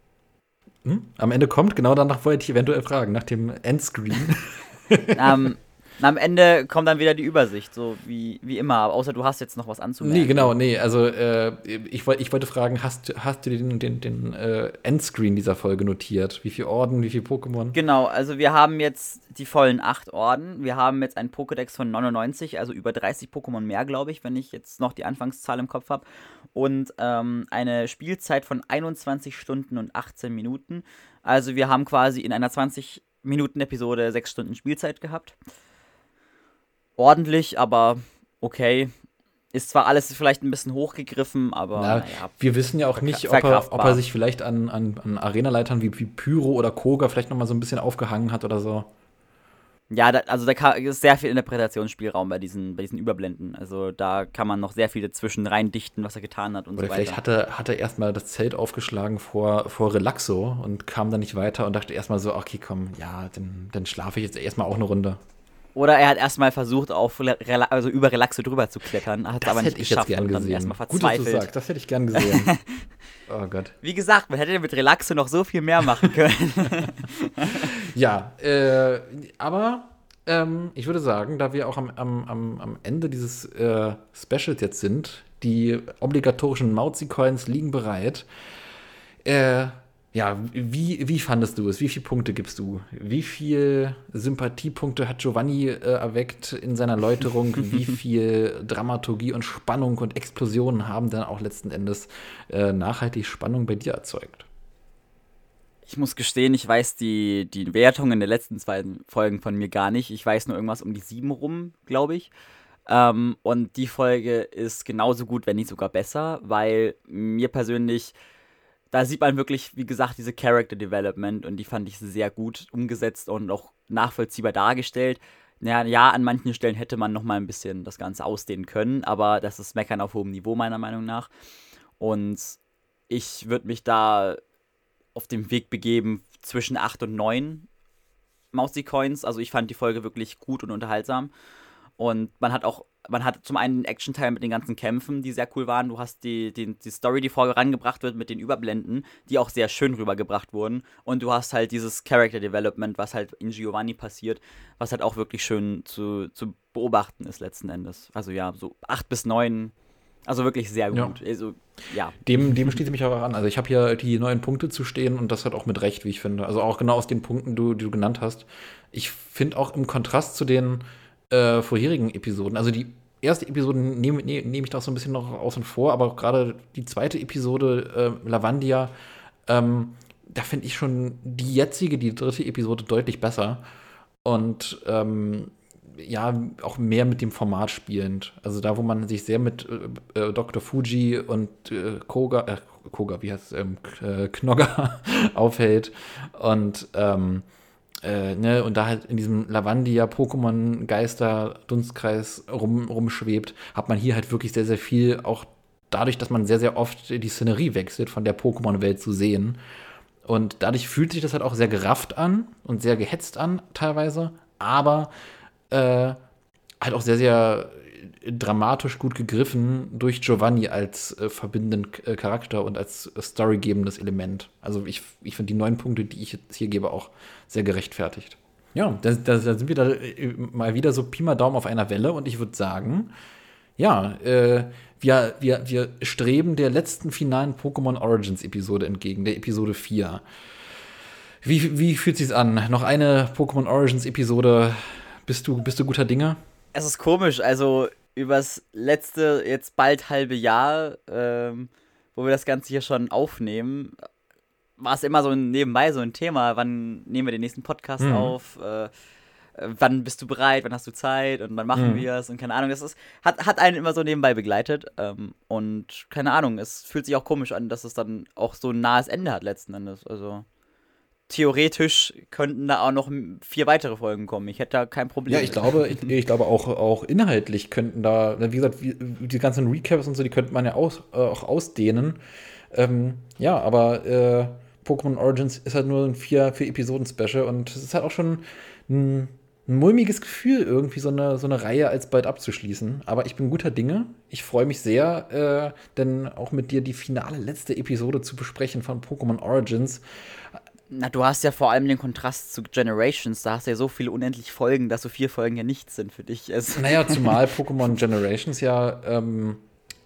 hm, am Ende kommt, genau danach wollte ich eventuell fragen, nach dem Endscreen. ähm, am Ende kommt dann wieder die Übersicht, so wie, wie immer, außer du hast jetzt noch was anzumerken. nee, genau, nee, also äh, ich, ich wollte fragen, hast, hast du den, den, den äh, Endscreen dieser Folge notiert? Wie viele Orden, wie viele Pokémon? Genau, also wir haben jetzt die vollen acht Orden. Wir haben jetzt einen Pokédex von 99, also über 30 Pokémon mehr, glaube ich, wenn ich jetzt noch die Anfangszahl im Kopf habe. Und ähm, eine Spielzeit von 21 Stunden und 18 Minuten. Also wir haben quasi in einer 20 Minuten Episode 6 Stunden Spielzeit gehabt. Ordentlich, aber okay. Ist zwar alles vielleicht ein bisschen hochgegriffen, aber Na, naja. wir wissen ja auch nicht, ob er, ob er sich vielleicht an, an, an Arenaleitern wie, wie Pyro oder Koga vielleicht noch mal so ein bisschen aufgehangen hat oder so. Ja, da, also da ist sehr viel Interpretationsspielraum bei diesen, bei diesen Überblenden. Also da kann man noch sehr viel dazwischen reindichten, was er getan hat und Oder so vielleicht weiter. hat er, hat er erstmal das Zelt aufgeschlagen vor, vor Relaxo und kam dann nicht weiter und dachte erstmal so, okay, komm, ja, dann, dann schlafe ich jetzt erstmal auch eine Runde. Oder er hat erstmal versucht, auf also über Relaxo drüber zu klettern, hat es aber nicht hätte ich jetzt geschafft und dann erstmal Gut, dass du verzweifelt. sagst, das hätte ich gern gesehen. oh Gott. Wie gesagt, man hätte mit Relaxo noch so viel mehr machen können. Ja, äh, aber ähm, ich würde sagen, da wir auch am, am, am, am Ende dieses äh, Specials jetzt sind, die obligatorischen Mauzi-Coins liegen bereit. Äh, ja, wie, wie fandest du es? Wie viele Punkte gibst du? Wie viel Sympathiepunkte hat Giovanni äh, erweckt in seiner Läuterung? wie viel Dramaturgie und Spannung und Explosionen haben dann auch letzten Endes äh, nachhaltig Spannung bei dir erzeugt? Ich muss gestehen, ich weiß die, die Wertungen der letzten zwei Folgen von mir gar nicht. Ich weiß nur irgendwas um die sieben rum, glaube ich. Ähm, und die Folge ist genauso gut, wenn nicht sogar besser, weil mir persönlich, da sieht man wirklich, wie gesagt, diese Character Development und die fand ich sehr gut umgesetzt und auch nachvollziehbar dargestellt. Ja, ja, an manchen Stellen hätte man noch mal ein bisschen das Ganze ausdehnen können, aber das ist Meckern auf hohem Niveau meiner Meinung nach. Und ich würde mich da auf dem Weg begeben zwischen 8 und 9 Mausi-Coins. Also ich fand die Folge wirklich gut und unterhaltsam. Und man hat auch, man hat zum einen den Action-Teil mit den ganzen Kämpfen, die sehr cool waren. Du hast die, die, die Story, die vorangebracht wird mit den Überblenden, die auch sehr schön rübergebracht wurden. Und du hast halt dieses Character Development, was halt in Giovanni passiert, was halt auch wirklich schön zu, zu beobachten ist letzten Endes. Also ja, so 8 bis 9, also wirklich sehr Ja. gut. Also ja, Dem, dem schließe ich mich auch an. Also ich habe hier die neuen Punkte zu stehen und das hat auch mit Recht, wie ich finde. Also auch genau aus den Punkten, du, die du genannt hast. Ich finde auch im Kontrast zu den äh, vorherigen Episoden, also die erste Episode nehme ne, nehm ich da so ein bisschen noch außen vor, aber gerade die zweite Episode, äh, Lavandia, ähm, da finde ich schon die jetzige, die dritte Episode deutlich besser. Und ähm, ja, auch mehr mit dem Format spielend. Also da, wo man sich sehr mit äh, äh, Dr. Fuji und äh, Koga, äh, Koga, wie heißt es, ähm, äh, Knogger aufhält. Und ähm, äh, ne, und da halt in diesem Lavandia Pokémon Geister Dunstkreis rum, rumschwebt, hat man hier halt wirklich sehr, sehr viel, auch dadurch, dass man sehr, sehr oft die Szenerie wechselt, von der Pokémon-Welt zu sehen. Und dadurch fühlt sich das halt auch sehr gerafft an und sehr gehetzt an, teilweise. Aber äh, halt auch sehr, sehr dramatisch gut gegriffen durch Giovanni als äh, verbindenden äh, Charakter und als äh, storygebendes Element. Also ich, ich finde die neun Punkte, die ich jetzt hier gebe, auch sehr gerechtfertigt. Ja, da, da, da sind wir da äh, mal wieder so Pi mal Daumen auf einer Welle und ich würde sagen, ja, äh, wir, wir, wir streben der letzten finalen Pokémon Origins Episode entgegen, der Episode 4. Wie, wie fühlt sich's an? Noch eine Pokémon Origins Episode. Bist du, bist du guter Dinge? Es ist komisch, also übers letzte, jetzt bald halbe Jahr, ähm, wo wir das Ganze hier schon aufnehmen, war es immer so nebenbei so ein Thema, wann nehmen wir den nächsten Podcast mhm. auf, äh, wann bist du bereit, wann hast du Zeit und wann machen mhm. wir es und keine Ahnung, das ist, hat, hat einen immer so nebenbei begleitet ähm, und keine Ahnung, es fühlt sich auch komisch an, dass es dann auch so ein nahes Ende hat letzten Endes, also theoretisch könnten da auch noch vier weitere Folgen kommen. Ich hätte da kein Problem. Ja, ich glaube, ich, ich, glaube auch, auch inhaltlich könnten da, wie gesagt, die ganzen Recaps und so, die könnte man ja aus, äh, auch ausdehnen. Ähm, ja, aber äh, Pokémon Origins ist halt nur ein vier, vier Episoden-Special und es ist halt auch schon ein, ein, mulmiges Gefühl, irgendwie so eine, so eine Reihe als bald abzuschließen. Aber ich bin guter Dinge. Ich freue mich sehr, äh, denn auch mit dir die finale letzte Episode zu besprechen von Pokémon Origins. Na, du hast ja vor allem den Kontrast zu Generations. Da hast du ja so viele unendlich Folgen, dass so vier Folgen ja nichts sind für dich. Also naja, zumal Pokémon Generations ja ähm,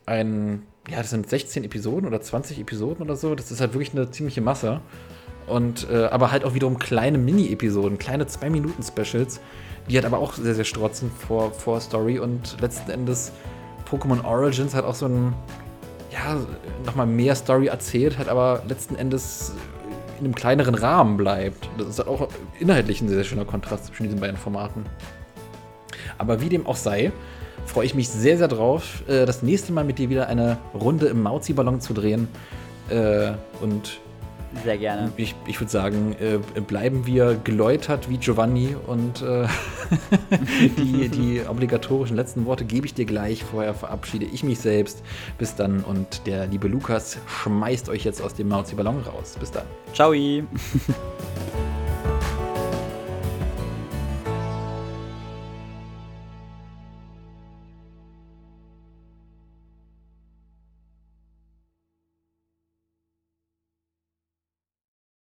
ein, ja, das sind 16 Episoden oder 20 Episoden oder so. Das ist halt wirklich eine ziemliche Masse. Und, äh, aber halt auch wiederum kleine Mini-Episoden, kleine 2-Minuten-Specials, die halt aber auch sehr, sehr strotzen vor, vor Story und letzten Endes Pokémon Origins hat auch so ein, ja, nochmal mehr Story erzählt, hat aber letzten Endes in einem kleineren Rahmen bleibt. Das ist halt auch inhaltlich ein sehr, sehr schöner Kontrast zwischen diesen beiden Formaten. Aber wie dem auch sei, freue ich mich sehr, sehr drauf, äh, das nächste Mal mit dir wieder eine Runde im Mauzi-Ballon zu drehen. Äh, und sehr gerne. Ich, ich würde sagen, äh, bleiben wir geläutert wie Giovanni und äh, die, die obligatorischen letzten Worte gebe ich dir gleich. Vorher verabschiede ich mich selbst. Bis dann und der liebe Lukas schmeißt euch jetzt aus dem Mauzi-Ballon raus. Bis dann. Ciao.